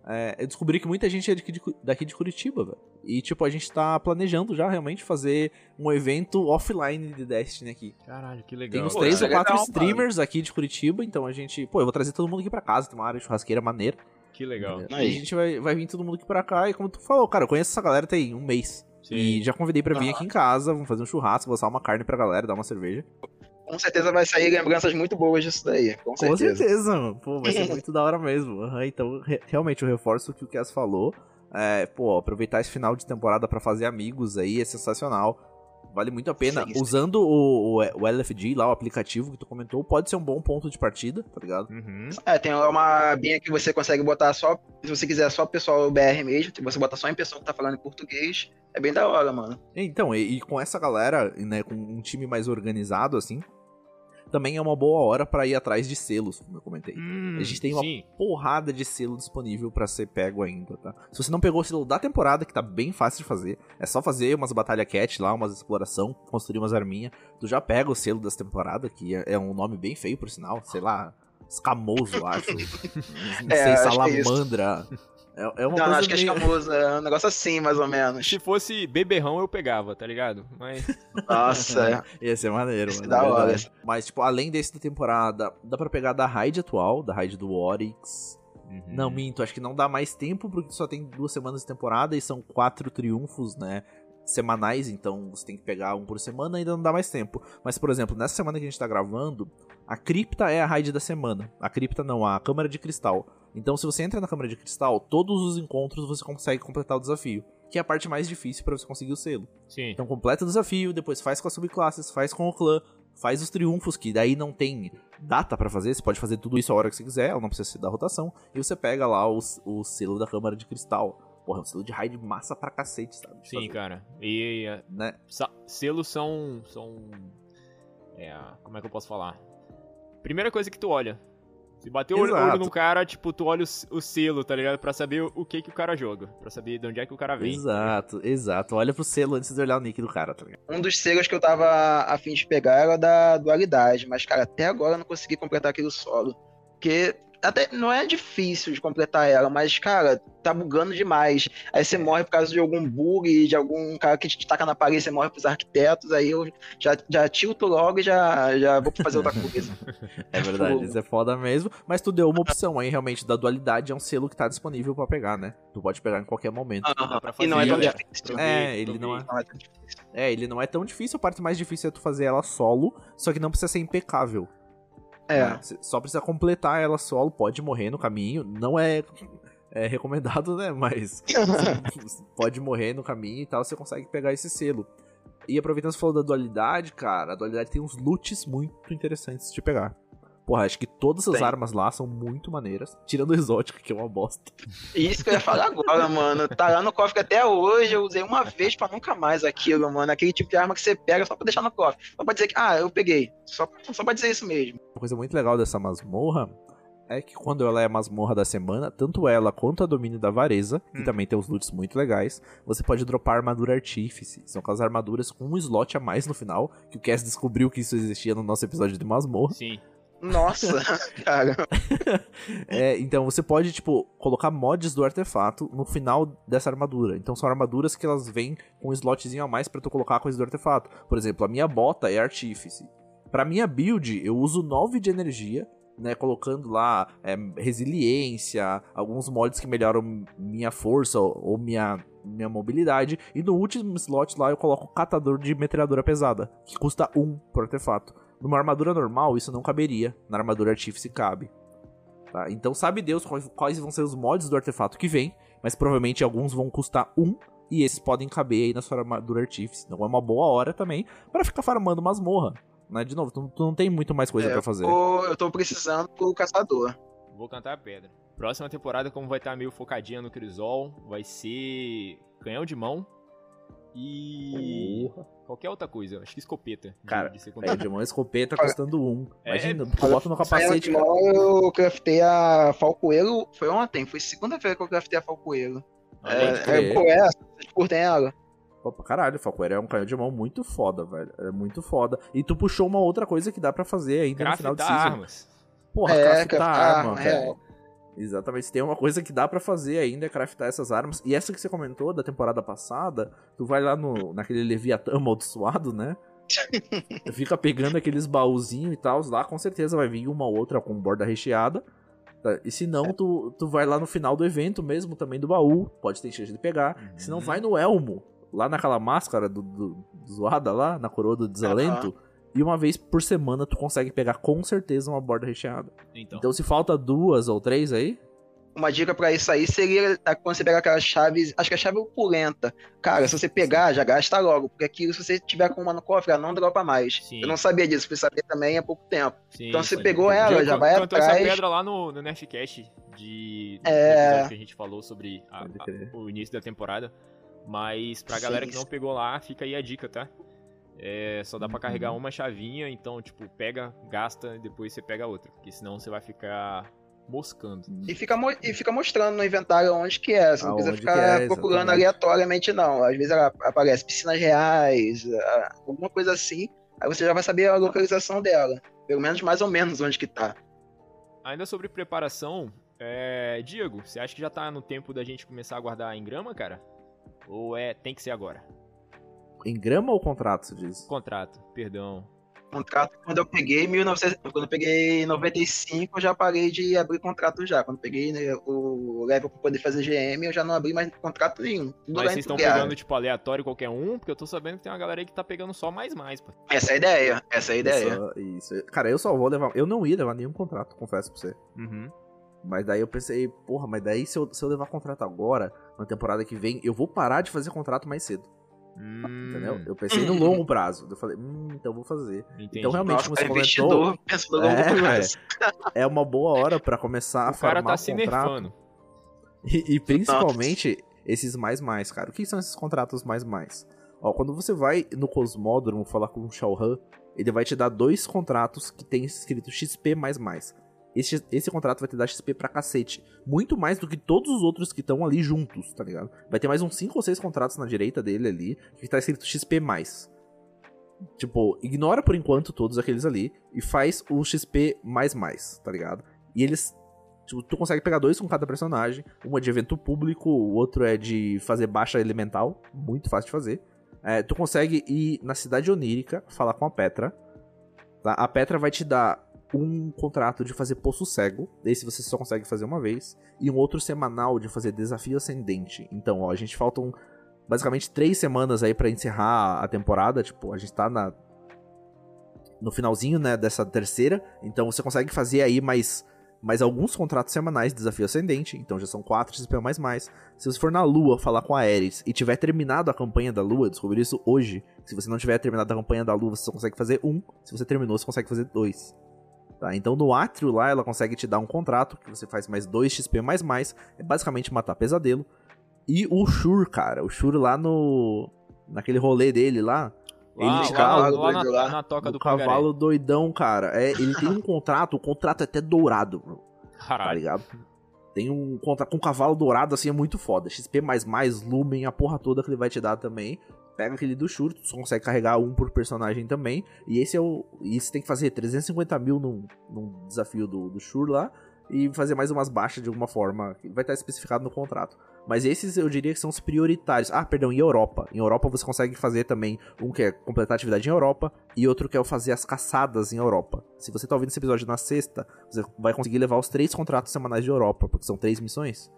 É, eu descobri que muita gente é daqui de, daqui de Curitiba, velho. E, tipo, a gente tá planejando já realmente fazer um evento offline de Destiny aqui. caralho, que Tem legal. uns Pô, três ou é quatro streamers aqui de Curitiba, então a gente. Pô, eu vou trazer todo mundo aqui pra casa, tem uma área de churrasqueira maneira. Que legal. Aí. E a gente vai, vai vir todo mundo aqui pra cá. E como tu falou, cara, eu conheço essa galera tem um mês. Sim. E já convidei pra vir aqui em casa, vamos fazer um churrasco, vou assar uma carne pra galera, dar uma cerveja. Com certeza vai sair lembranças muito boas disso daí, com Com certeza. certeza, mano. Pô, vai ser (laughs) muito da hora mesmo. Aham, então, re- realmente, eu reforço o que o Cass falou. É, pô, aproveitar esse final de temporada pra fazer amigos aí é sensacional. Vale muito a pena. Sim, sim. Usando o, o, o LFG lá, o aplicativo que tu comentou, pode ser um bom ponto de partida, tá ligado? Uhum. É, tem uma abinha que você consegue botar só, se você quiser só pessoal BR mesmo, você bota só em pessoa que tá falando em português. É bem da hora, mano. Então, e, e com essa galera, né, com um time mais organizado assim, também é uma boa hora pra ir atrás de selos, como eu comentei. Hum, A gente tem uma Sim, porrada de selo disponível pra ser pego ainda, tá? Se você não pegou o selo da temporada, que tá bem fácil de fazer, é só fazer umas batalha cat lá, umas exploração, construir umas arminhas. Tu já pega o selo dessa temporada, que é, é um nome bem feio, por sinal, sei lá, escamoso, acho. (laughs) não É, sei, é isso. salamandra. É, é uma não, coisa acho que é meio... escamoso, é um negócio assim, mais ou menos. se fosse beberrão eu pegava, tá ligado? Mas (laughs) Nossa, é. (laughs) Ia ser maneiro, Esse mano. da é hora. verdade. Mas, tipo, além desse da temporada, dá pra pegar da raid atual, da raid do Oryx. Uhum. Não, minto, acho que não dá mais tempo, porque só tem duas semanas de temporada e são quatro triunfos, né? Semanais, então você tem que pegar um por semana e ainda não dá mais tempo. Mas, por exemplo, nessa semana que a gente tá gravando, a cripta é a raid da semana. A cripta não, a câmara de cristal. Então, se você entra na câmara de cristal, todos os encontros você consegue completar o desafio. Que é a parte mais difícil pra você conseguir o selo. Sim. Então completa o desafio, depois faz com as subclasses, faz com o clã, faz os triunfos, que daí não tem data pra fazer, você pode fazer tudo isso a hora que você quiser, não precisa ser da rotação, e você pega lá o, o selo da Câmara de Cristal. Porra, é um selo de raid massa pra cacete, sabe? Sim, fazer, cara. E eh, Né? selos são. são É, como é que eu posso falar? Primeira coisa que tu olha. Se bater o olho, Exato. no cara, tipo, tu olha o, selo, tá ligado? Pra saber o, que que o cara joga. Pra saber de onde é que o cara vem. Exato, exato. Olha pro selo antes de olhar o nick do cara, tá ligado? Um dos selos que eu tava a fim de pegar era da dualidade, mas, cara, até agora eu não consegui completar aquele solo. Porque até não é difícil de completar ela, mas, cara, tá bugando demais. Aí você morre por causa de algum bug, de algum cara que te taca na parede, você morre pros arquitetos, aí eu já, já tilto logo e já, já vou fazer outra coisa. (laughs) É verdade, isso é foda mesmo. Mas tu deu uma opção aí, realmente, da dualidade é um selo que tá disponível pra pegar, né? Tu pode pegar em qualquer momento. Pra E não é fazer, tão difícil. É, ele não é. Não é tão difícil. É, ele não é tão difícil, a parte mais difícil é tu fazer ela solo, só que não precisa ser impecável. É. né? Só precisa completar ela solo, pode morrer no caminho. Não é, é recomendado, né? Mas (laughs) pode morrer no caminho e tal, você consegue pegar esse selo. E aproveitando que você falou da dualidade, cara, a dualidade tem uns loots muito interessantes de pegar. Porra, acho que todas as Tem. armas lá são muito maneiras. Tirando o exótico, que é uma bosta. Isso que eu ia falar agora, mano. Tá lá no cofre até hoje, eu usei uma vez pra nunca mais aquilo, mano. Aquele tipo de arma que você pega só pra deixar no cofre. Só pra dizer que, ah, eu peguei. Só, só pra dizer isso mesmo. Uma coisa muito legal dessa masmorra é que quando ela é a masmorra da semana, tanto ela quanto a domínio da vareza, que Hum. também tem uns loots muito legais, você pode dropar armadura artífice. São aquelas armaduras com um slot a mais no final, que o Cass descobriu que isso existia no nosso episódio de masmorra. Sim. Nossa, (laughs) cara. É, então você pode, tipo, colocar mods do artefato no final dessa armadura. Então são armaduras que elas vêm com um slotzinho a mais pra tu colocar a coisa do artefato. Por exemplo, a minha bota é artífice. Pra minha build, eu uso 9 de energia, né? Colocando lá é, resiliência, alguns mods que melhoram minha força ou, ou minha, minha mobilidade. E no último slot lá eu coloco catador de metralhadora pesada, que custa 1 por artefato. Numa armadura normal, isso não caberia. Na armadura artífice cabe. Tá? Então sabe Deus quais, vão ser os mods do artefato que vem, mas provavelmente alguns vão custar um e esses podem caber aí na sua armadura artífice. Então é uma boa hora também pra ficar farmando masmorra. Né? De novo, tu, tu não tem muito mais coisa É, pra fazer. Eu tô precisando pro caçador. Vou cantar a pedra. Próxima temporada, como vai estar meio focadinha no Crisol, vai ser canhão de mão e qualquer outra coisa. Acho que escopeta. de- Cara, de É, de uma escopeta custando um. é- Imagina, tu bota no capacete, cara. eu craftei a Falcoeiro. Foi ontem, foi segunda-feira que eu craftei a Falcoeiro. Ah, É, é, pô, é, vocês curtem ela? Pra caralho, Falcoeira é um canhão de mão muito foda, velho. É muito foda. E tu puxou uma outra coisa que dá pra fazer ainda no final de Craftar season. armas. Porra, É, craftar craftar arma, arma, velho. É. Exatamente, se tem uma coisa que dá pra fazer ainda é craftar essas armas. E essa que você comentou da temporada passada, tu vai lá no, naquele Leviatã amaldiçoado, né? (laughs) Fica pegando aqueles baúzinhos e tal, lá com certeza vai vir uma ou outra com borda recheada. tá? E se não, tu, tu vai lá no final do evento mesmo, também do baú, pode ter chance de pegar. Uhum. Se não, vai no Elmo, lá naquela máscara do, do, do zoada lá, na coroa do desalento. E uma vez por semana tu consegue pegar com certeza uma borda recheada. Então. Então se falta duas ou três aí, Uma dica pra isso aí seria quando você pega aquelas chaves, acho que a chave é opulenta. Cara, se você pegar, já gasta logo, porque aquilo, se você tiver com uma no cofre, ela não dropa mais. Sim. Eu não sabia disso, fui saber também há pouco tempo. Sim, Então você sim. pegou ela, já vai essa atrás. pedra lá no, no Nerfcast de É. que a gente falou sobre a- a- o início da temporada. Mas pra Sim, galera que isso. não pegou lá, fica aí a dica, tá? É, só dá pra Uhum. carregar uma chavinha, então, tipo, pega, gasta e depois você pega outra. Porque senão você vai ficar moscando. E fica, mo- e fica mostrando no inventário onde que é. Você não precisa ficar é, procurando aleatoriamente, não. Às vezes ela aparece piscinas reais, alguma coisa assim. Aí você já vai saber a localização dela. Pelo menos mais ou menos onde que tá. Ainda sobre preparação, é, Diego, você acha que já tá no tempo da gente começar a guardar em grama, cara? Ou é tem que ser agora? Em grama ou contrato, você diz? Contrato, perdão. Contrato, quando eu peguei 1900, quando eu peguei 95, eu já parei de abrir contrato já. Quando eu peguei né, o level pra poder fazer GM, eu já não abri mais contrato nenhum. Tudo Mas vocês estão pegando, tipo, aleatório qualquer um? Porque eu tô sabendo que tem uma galera aí que tá pegando só mais mais, pô. Essa é a ideia, essa é a ideia. Isso, isso. Cara, eu só vou levar. Eu não ia levar nenhum contrato, confesso pra você. Uhum. Mas daí eu pensei, porra, mas daí se eu, se eu levar contrato agora, na temporada que vem, eu vou parar de fazer contrato mais cedo. Hum, Entendeu? Eu pensei no longo prazo. Eu falei, hum, então eu vou fazer. Entendi. Então, realmente, Nossa, como tá você comentou, É, prazo. é uma boa hora pra começar a o cara farmar tá se contrato. nerfando. E, e principalmente esses mais mais, cara. O que são esses contratos mais mais? Ó, quando você vai no Cosmódromo falar com o Shao Han, ele vai te dar dois contratos que tem escrito XP. Esse, esse contrato vai te dar XP pra cacete. Muito mais do que todos os outros que estão ali juntos, tá ligado? Vai ter mais uns 5 ou 6 contratos na direita dele ali, que tá escrito XP. Tipo, ignora por enquanto todos aqueles ali e faz o XP, tá ligado? E eles. Tipo, tu consegue pegar dois com cada personagem. Um é de evento público, o outro é de fazer baixa elemental. Muito fácil de fazer. É, tu consegue ir na cidade onírica, falar com a Petra. Tá? A Petra vai te dar um contrato de fazer poço cego, esse você só consegue fazer uma vez, e um outro semanal de fazer desafio ascendente. Então, ó, a gente faltam basicamente três semanas aí para encerrar a temporada, tipo, a gente tá na no finalzinho, né, dessa terceira, então você consegue fazer aí mais mais alguns contratos semanais de desafio ascendente, então já são 4 XP mais mais. Se você for na Lua falar com a Ares e tiver terminado a campanha da Lua, descobrir isso hoje. Se você não tiver terminado a campanha da Lua, você só consegue fazer um. Se você terminou, você consegue fazer dois. Tá? Então no Átrio lá, ela consegue te dar um contrato que você faz mais 2 XP mais mais. É basicamente matar pesadelo. E o Shur, cara, o Shur lá no. naquele rolê dele lá. Lá, ele lá, lá, lá, na, lá, na toca o do cavalo doidão, cara. É, ele tem um contrato, o contrato é até dourado, bro, tá Caralho. ligado? Tem um contrato com cavalo dourado, assim, é muito foda. XP, Lumen, a porra toda que ele vai te dar também. Pega aquele do Shur, tu só consegue carregar um por personagem também. E esse é o. E você tem que fazer 350 mil num, num desafio do, do Shur lá e fazer mais umas baixas de alguma forma, vai estar especificado no contrato. Mas esses eu diria que são os prioritários. Ah, perdão, em Europa. Em Europa você consegue fazer também um que é completar a atividade em Europa e outro que é fazer as caçadas em Europa. Se você tá ouvindo esse episódio na sexta, você vai conseguir levar os três contratos semanais de Europa, porque são três missões.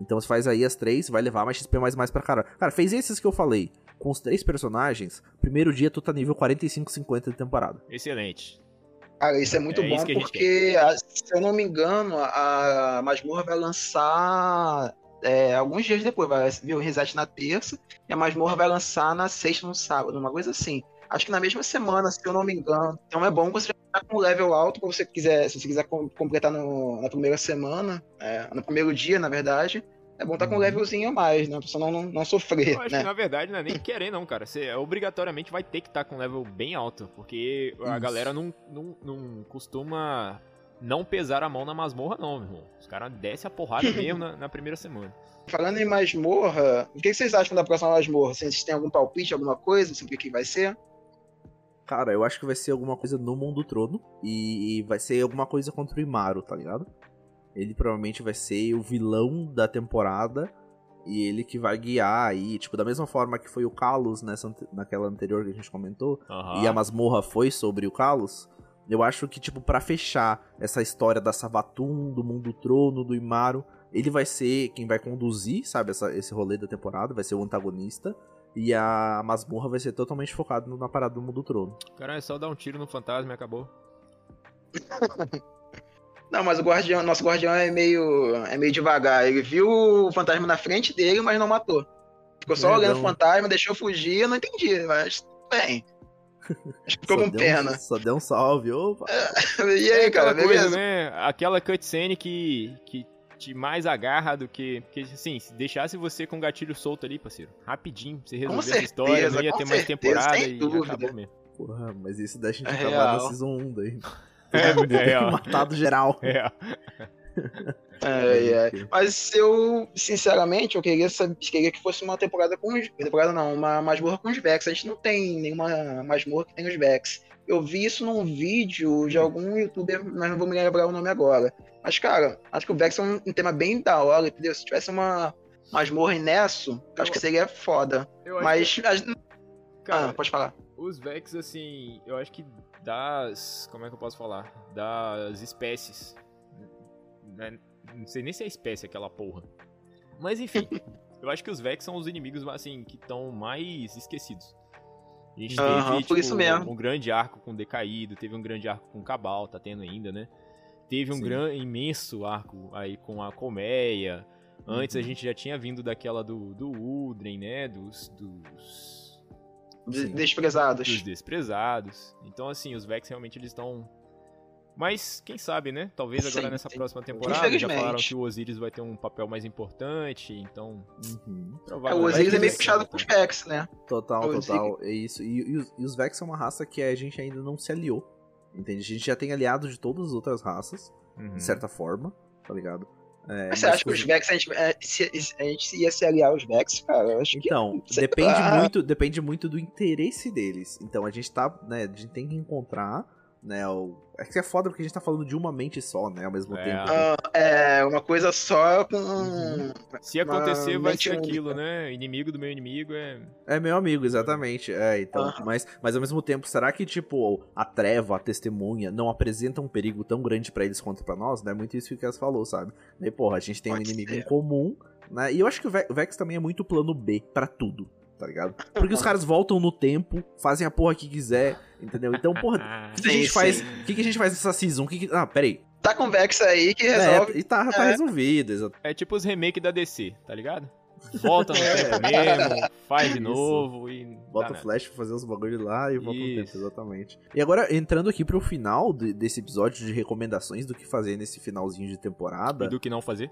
Então você faz aí as três, vai levar mais XP mais mais pra cara. Cara, fez esses que eu falei. Com os três personagens, primeiro dia tu tá nível 45, 50 de temporada. Excelente. Cara, isso é muito É bom isso que a gente porque, a- se eu não me engano, a Masmorra vai lançar é, alguns dias depois. Vai vir o reset na terça e a Masmorra vai lançar na sexta, no sábado, uma coisa assim. Acho que na mesma semana, se eu não me engano. Então é bom você já tá com um level alto pra você quiser, se você quiser com- completar no- na primeira semana, é, no primeiro dia, na verdade. É bom estar com um Uhum. levelzinho a mais, né? Pra você não, não, não sofrer, Eu acho né? que na verdade não é nem querer, não, cara. Você obrigatoriamente vai ter que estar com um level bem alto. Porque a Isso. galera não, não, não costuma não pesar a mão na masmorra, não, meu irmão. Os caras descem a porrada (laughs) mesmo na, na primeira semana. Falando em masmorra, o que vocês acham da próxima masmorra? Vocês têm algum palpite, alguma coisa sobre o que vai ser? Cara, eu acho que vai ser alguma coisa no Mundo do Trono. E, e vai ser alguma coisa contra o Imaru, tá ligado? Ele provavelmente vai ser o vilão da temporada. E ele que vai guiar aí, tipo, da mesma forma que foi o Kalos nessa, naquela anterior que a gente comentou. Aham. E a masmorra foi sobre o Kalos. Eu acho que, tipo, pra fechar essa história da Savatun, do Mundo do Trono, do Imaru, ele vai ser quem vai conduzir, sabe, essa- esse rolê da temporada, vai ser o antagonista. E a masmorra vai ser totalmente focada na parada do Mundo do Trono. Cara, é só dar um tiro no fantasma e acabou. (laughs) Não, mas o guardião, nosso guardião é meio, é meio devagar. Ele viu o fantasma na frente dele, mas não matou. Ficou só É, olhando não. o fantasma, deixou fugir, eu não entendi, mas bem. Acho que ficou Só com deu pena. Um, só deu um salve. Opa. (laughs) E aí, cara, aquela coisa, beleza? né? Aquela cutscene que, que te mais agarra do que. Porque, assim, se deixasse você com o gatilho solto ali, parceiro, rapidinho, você resolver essa certeza, história, não ia ter mais certeza, temporada sem e dúvida. acabou mesmo. Porra, mas isso daí a gente É acabar na. Season 1 daí. É, é real. matado geral. É. É, (laughs) é. Mas eu, sinceramente, eu queria, saber, queria que fosse uma temporada com os. Temporada não, uma masmorra com os Vex. A gente não tem nenhuma masmorra que tem os Vex. Eu vi isso num vídeo de algum youtuber, mas não vou me lembrar o nome agora. Mas, cara, acho que o Vex é um, um tema bem da hora, entendeu? Se tivesse uma masmorra em Nesso, acho que seria foda. Eu Mas. que, cara, ah, pode falar. os Vex, assim, eu acho que das. Como é que eu posso falar? Das espécies. né? Não sei nem se é espécie aquela porra. Mas enfim, (laughs) eu acho que os Vex são os inimigos, assim, que estão mais esquecidos. A gente teve, tipo, mesmo. um grande arco com Decaído, teve um grande arco com Cabal, tá tendo ainda, né? Teve um Sim. gran, imenso arco aí com a Colmeia. Antes a Uhum. gente já tinha vindo daquela do, do Udren, né? Dos, dos, Sim. Desprezados. dos desprezados. Então, assim, os Vex realmente eles estão Mas, quem sabe, né? Talvez agora Sim, nessa sim. próxima temporada. Já falaram que o Osiris vai ter um papel mais importante, então. Uhum. É, provavelmente o Osiris é meio puxado tá? pros Vex, né? Total, Eu total. É isso. E, e os, e os Vex são uma raça que a gente ainda não se aliou. Entende? A gente já tem aliado de todas as outras raças, Uhum. de certa forma, tá ligado? É, Mas você acha que os Vex, a gente, é, se, a gente ia se aliar aos Vex, cara? Eu acho que. Então, (laughs) sei depende lá. muito, depende muito do interesse deles. Então a gente tá, né, a gente tem que encontrar, né, o... É que é foda porque a gente tá falando de uma mente só, né, ao mesmo É. tempo. Ah, é, uma coisa só com. Uhum. Se acontecer, vai ser única. aquilo, né? Inimigo do meu inimigo é. É meu amigo, exatamente. É, então, mas, mas ao mesmo tempo, será que, tipo, a treva, a testemunha, não apresenta um perigo tão grande pra eles quanto pra nós? Né? Muito isso que o Cass falou, sabe? Daí, porra, a gente tem um Pode inimigo ser. em comum, né? E eu acho que o Ve- o Vex também é muito plano B pra tudo, tá ligado? Porque os caras voltam no tempo, fazem a porra que quiser, entendeu? Então, porra, (laughs) o que, que a Sim, gente faz? O que, que a gente faz nessa season? O que que- Ah, peraí. Tá com Vex aí que resolve. É, e tá, tá É. resolvido, exato. É tipo os remakes da DC, tá ligado? (laughs) Volta no É. tempo mesmo, faz de Isso. novo e. Bota o flash pra fazer os bagulho lá e volta no tempo, Isso. exatamente. E agora, entrando aqui pro final de- desse episódio de recomendações do que fazer nesse finalzinho de temporada E do que não fazer?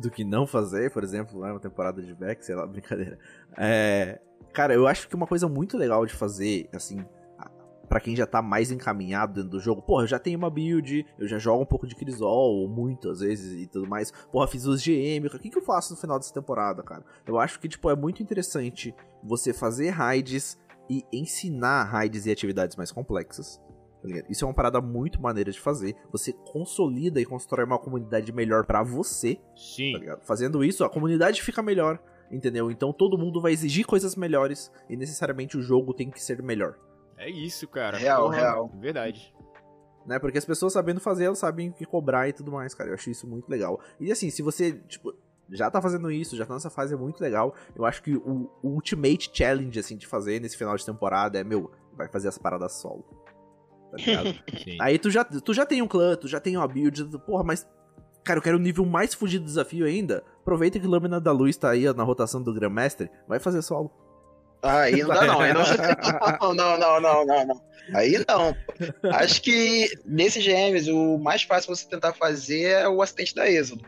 Do que não fazer, por exemplo, né, uma temporada de back, sei lá, (laughs) brincadeira. É, cara, eu acho que uma coisa muito legal de fazer, assim, a- pra quem já tá mais encaminhado dentro do jogo, porra, eu já tenho uma build, eu já jogo um pouco de Crisol, muito às vezes e tudo mais. Porra, fiz os GM, o que, que eu faço no final dessa temporada, cara? Eu acho que, tipo, é muito interessante você fazer raids e ensinar raids e atividades mais complexas. Tá ligado? Isso é uma parada muito maneira de fazer. Você consolida e constrói uma comunidade melhor pra você, Sim. tá ligado? Fazendo isso, a comunidade fica melhor, entendeu? Então todo mundo vai exigir coisas melhores e necessariamente o jogo tem que ser melhor, É isso, cara. Real, Porra, real. Verdade. né? Porque as pessoas sabendo fazer, elas sabem o que cobrar e tudo mais, cara. Eu acho isso muito legal. E assim, se você, tipo, já tá fazendo isso, já tá nessa fase, é muito legal. Eu acho que o, o ultimate challenge, assim, de fazer nesse final de temporada é, meu, vai fazer as paradas solo. Tá ligado? (laughs) Aí tu já, tu já tem um clã, tu já tem uma build, tu- porra, mas. Cara, eu quero um nível mais fugido do desafio ainda. Aproveita que Lâmina da Luz tá aí ó, na rotação do Grandmaster, vai fazer solo. Aí não dá, não. Aí não, (laughs) não, não, não, não, não. Aí não. Acho que desses GMs, o mais fácil você tentar fazer é o assistente da Êxodo.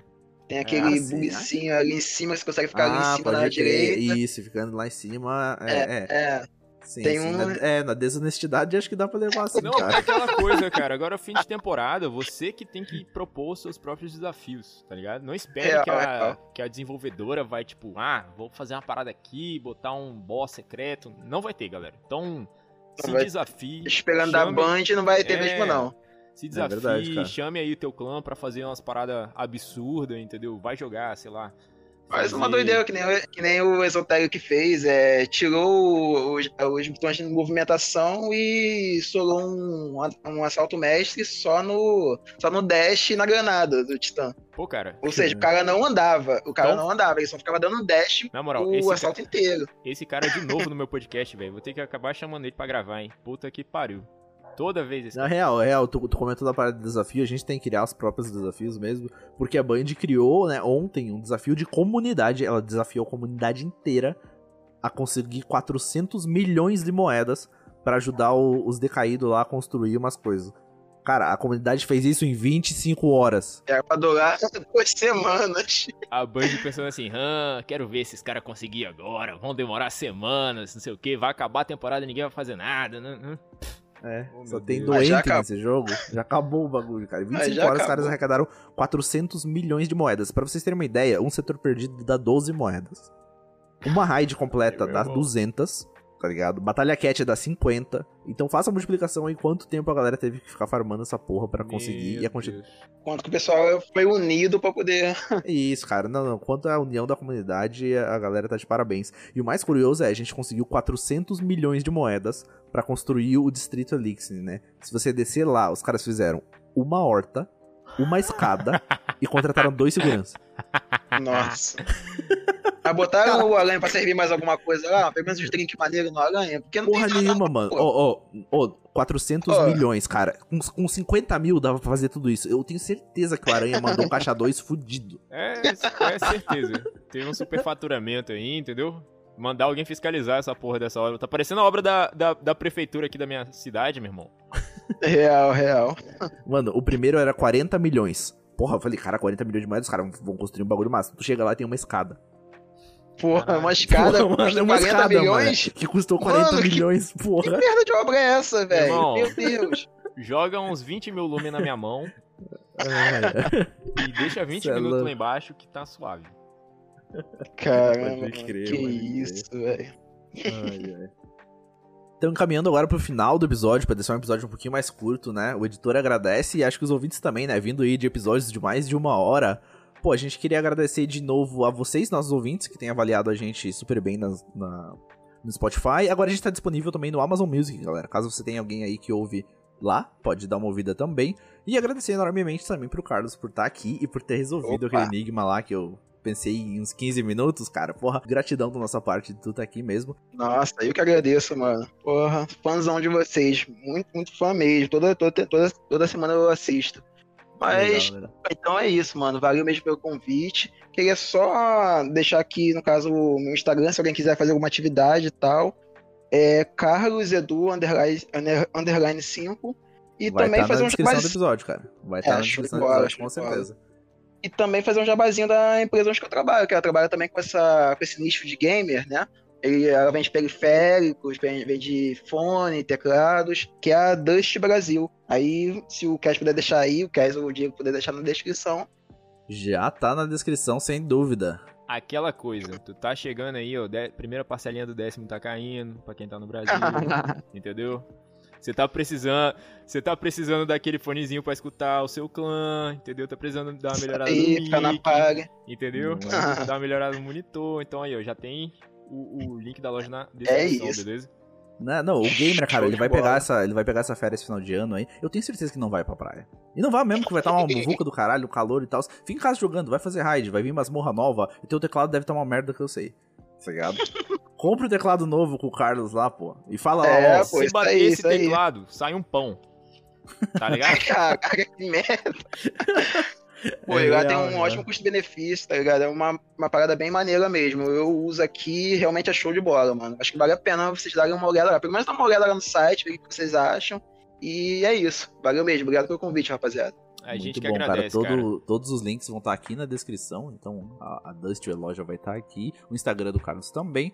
Tem aquele Ah, sim, bugzinho ali em cima, você consegue ficar ali ah, em cima na direita. Isso, ficando lá em cima. É, é. É, Sim, tem sim. um- Na, é, na desonestidade acho que dá pra levar assim, Não, é cara. aquela coisa, cara. Agora, fim de temporada, você que tem que propor os seus próprios desafios, tá ligado? Não espere Real, que, a, real. que a desenvolvedora vai, tipo, ah, vou fazer uma parada aqui, botar um boss secreto. Não vai ter, galera. Então, se vai- desafie. esperando da chame- Band não vai ter É. mesmo, não. Se desafie, verdade, chame aí o teu clã pra fazer umas paradas absurdas, entendeu? Vai jogar, sei lá. Faz uma doideira que nem, o- que nem o Exotérico que fez. É, tirou os, os botões de movimentação e solou um, um assalto mestre só no, só no dash e na granada do Titã. Pô, cara, Ou seja, o cara não andava. O cara Então- não andava, ele só ficava dando dash na moral, o assalto inteiro. esse cara é de novo no meu podcast, velho. Vou ter que acabar chamando ele pra gravar, hein? Puta que pariu. Toda vez esse Na real, é real, tu, tu comentou da parada de desafio, a gente tem que criar os próprios desafios mesmo, porque a Band criou, né, ontem um desafio de comunidade, ela desafiou a comunidade inteira a conseguir 400 milhões de moedas pra ajudar o- os decaídos lá a construir umas coisas. Cara, a comunidade fez isso em 25 horas. Era pra durar (laughs) duas semanas. A Band pensando assim, ah, quero ver se esses caras conseguir agora, vão demorar semanas, não sei o que, vai acabar a temporada e ninguém vai fazer nada, né? É, Oh, só tem Deus. Doente acabou. nesse jogo. Já acabou o bagulho, cara. Em 25 já horas os caras acabou. arrecadaram 400 milhões de moedas. Pra vocês terem uma ideia, um setor perdido dá 12 moedas. Uma raid completa dá irmão. 200, tá ligado? Batalha Cat dá 50. Então faça a multiplicação aí quanto tempo a galera teve que ficar farmando essa porra pra conseguir. Meu E a. Quanto que o pessoal foi unido pra poder. (laughs) Isso, cara. Não, não. Quanto à união da comunidade, a galera tá de parabéns. E o mais curioso é, a gente conseguiu 400 milhões de moedas pra construir o Distrito Elixir, né? Se você descer lá, os caras fizeram uma horta, uma escada (laughs) e contrataram dois seguranças. Nossa. Mas botaram o Aranha pra servir mais alguma coisa lá? Pelo menos os drinks maneiros no Aranha? Porque não Porra tem nada. nenhuma, mano. Ó, ó, ó, 400 Ó. milhões, cara. Com, com 50 mil dava pra fazer tudo isso. Eu tenho certeza que o Aranha mandou um caixa 2 fudido. É, é certeza. Tem um superfaturamento aí, entendeu? Mandar alguém fiscalizar essa porra dessa obra. Tá parecendo a obra da, da, da prefeitura aqui da minha cidade, meu irmão. Real, real. Mano, o primeiro era 40 milhões. Porra, eu falei, cara, 40 milhões de moedas, os caras vão construir um bagulho massa. Tu chega lá e tem uma escada. Porra, uma escada Porra, mano, é uma 40 escada, milhões? mano, que custou 40 Mano, que- milhões, Que porra. merda de obra é essa, velho? Meu Deus. (laughs) Joga uns 20 mil lumen na minha mão Ai, e deixa 20 Cê é minutos louco. lá embaixo que tá suave. Caramba, crer, que isso, velho. ai, ai. Então, caminhando agora pro final do episódio, pra deixar um episódio um pouquinho mais curto, né? O editor agradece e acho que os ouvintes também, né? Vindo aí de episódios de mais de uma hora. Pô, a gente queria agradecer de novo a vocês, nossos ouvintes, que têm avaliado a gente super bem nas- na, no Spotify. Agora a gente tá disponível também no Amazon Music, galera. Caso você tenha alguém aí que ouve lá, pode dar uma ouvida também. E agradecer enormemente também pro Carlos por estar aqui e por ter resolvido Opa. aquele enigma lá que eu pensei em uns 15 minutos, cara. Porra, gratidão da nossa parte de tu estar aqui mesmo. Nossa, eu que agradeço, mano. Porra, fãzão de vocês. Muito, muito fã mesmo. Toda, toda, toda, toda semana eu assisto. Mas, Legal, legal. então é isso, mano. Valeu mesmo pelo convite. Queria só deixar aqui, no caso, o meu Instagram, se alguém quiser fazer alguma atividade e tal. É Carlos Edu underline, under- underline 5. E Vai também tá fazer na um descrição do jabazinho. episódio, cara. Vai estar É, na show de descrição do episódio, com de bola. E também fazer um jabazinho da empresa onde eu trabalho, que ela trabalha também com, essa, com esse nicho de gamer, né? Ele, ela vende periféricos, vende fone, teclados, que é a Dust Brasil. Aí, se o Cass puder deixar aí, o Cass ou o Diego puder deixar na descrição. Já tá na descrição, sem dúvida. Aquela coisa, tu tá chegando aí, ó, de- primeira parcelinha do décimo tá caindo, pra quem tá no Brasil, (laughs) entendeu? Você tá precisando, você tá precisando daquele fonezinho pra escutar o seu clã, entendeu? Tá precisando dar uma melhorada no aí, fica na mic, paga. entendeu? Não é? (laughs) Dar uma melhorada no monitor, então aí, ó, já tem o, o link da loja na descrição, É isso. beleza? Não, não, o gamer, cara, ele vai, bola. pegar essa, ele vai pegar essa férias final de ano aí. Eu tenho certeza que não vai pra praia. E não vai mesmo, que vai estar uma muvuca do caralho, calor e tal. Fica em casa jogando, vai fazer raid, vai vir masmorra nova. E teu teclado deve estar uma merda que eu sei. Tá ligado? Compre o teclado novo com o Carlos lá, pô. E fala É, lá, ó. pô, Se bater aí, esse isso aí. teclado, sai um pão. Tá ligado? (laughs) Caraca, que merda. (laughs) Pô, É lá real, tem um real. ótimo custo-benefício, tá ligado? É uma, uma parada bem maneira mesmo. Eu uso aqui, realmente é show de bola, mano. Acho que vale a pena vocês darem uma olhada lá. Pelo menos dá uma olhada lá no site, ver o que vocês acham. E é isso. Valeu mesmo. Obrigado pelo convite, rapaziada. A gente Muito que bom, agradece, cara. cara. Todo- Todos os links vão estar aqui na descrição. Então a, a Dust loja vai estar aqui. O Instagram do Carlos também.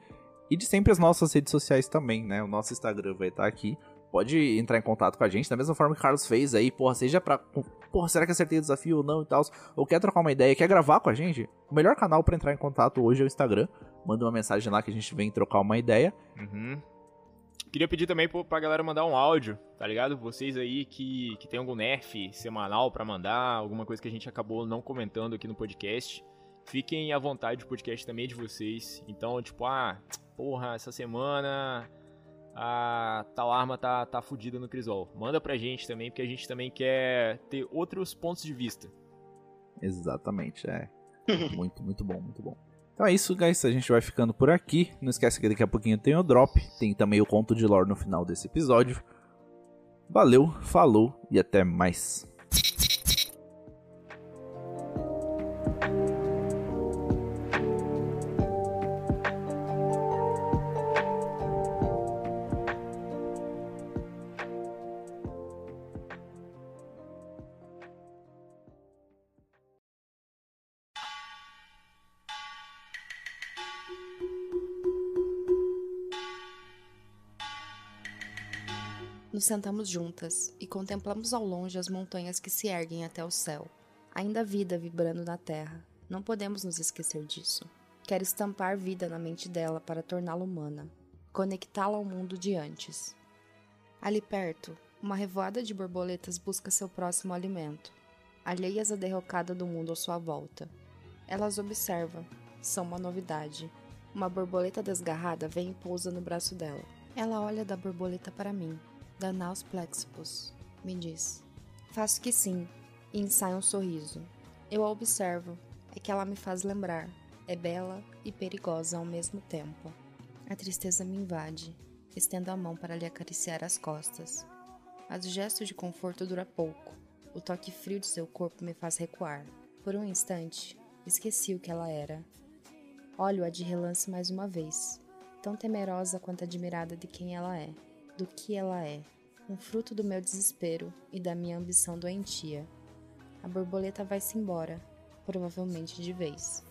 E de sempre as nossas redes sociais também, né? O nosso Instagram vai estar aqui. Pode entrar em contato com a gente, da mesma forma que o Carlos fez aí, porra, seja pra. Porra, será que acertei o desafio ou não e tal? Ou quer trocar uma ideia, quer gravar com a gente? O melhor canal pra entrar em contato hoje é o Instagram. Manda uma mensagem lá que a gente vem trocar uma ideia. Uhum. Queria pedir também pra galera mandar um áudio, tá ligado? Vocês aí que, que tem algum nerf semanal pra mandar, alguma coisa que a gente acabou não comentando aqui no podcast. Fiquem à vontade, o podcast também é de vocês. Então, tipo, ah, porra, essa semana a tal arma tá, tá fudida no Crisol. Manda pra gente também, porque a gente também quer ter outros pontos de vista. Exatamente, é. (laughs) muito, muito bom, muito bom. Então é isso, guys. A gente vai ficando por aqui. Não esquece que daqui a pouquinho tem o drop. Tem também o conto de lore no final desse episódio. Valeu, falou e até mais. Sentamos juntas e contemplamos ao longe as montanhas que se erguem até o céu. Ainda vida vibrando na terra. Não podemos nos esquecer disso. Quero estampar vida na mente dela para torná-la humana, conectá-la ao mundo de antes. Ali perto, uma revoada de borboletas busca seu próximo alimento, alheias à derrocada do mundo à sua volta. Elas observam, são uma novidade. Uma borboleta desgarrada vem e pousa no braço dela. Ela olha da borboleta para mim, da Naus Plexipus. Me diz. Faço que sim, e ensaio um sorriso. Eu a observo, é que ela me faz lembrar. É bela e perigosa ao mesmo tempo. A tristeza me invade. Estendo a mão para lhe acariciar as costas. Mas o gesto de conforto dura pouco. O toque frio de seu corpo me faz recuar. Por um instante, esqueci o que ela era. Olho-a de relance mais uma vez, tão temerosa quanto admirada de quem ela é, do que ela é. um fruto do meu desespero e da minha ambição doentia. A borboleta vai-se embora, provavelmente de vez.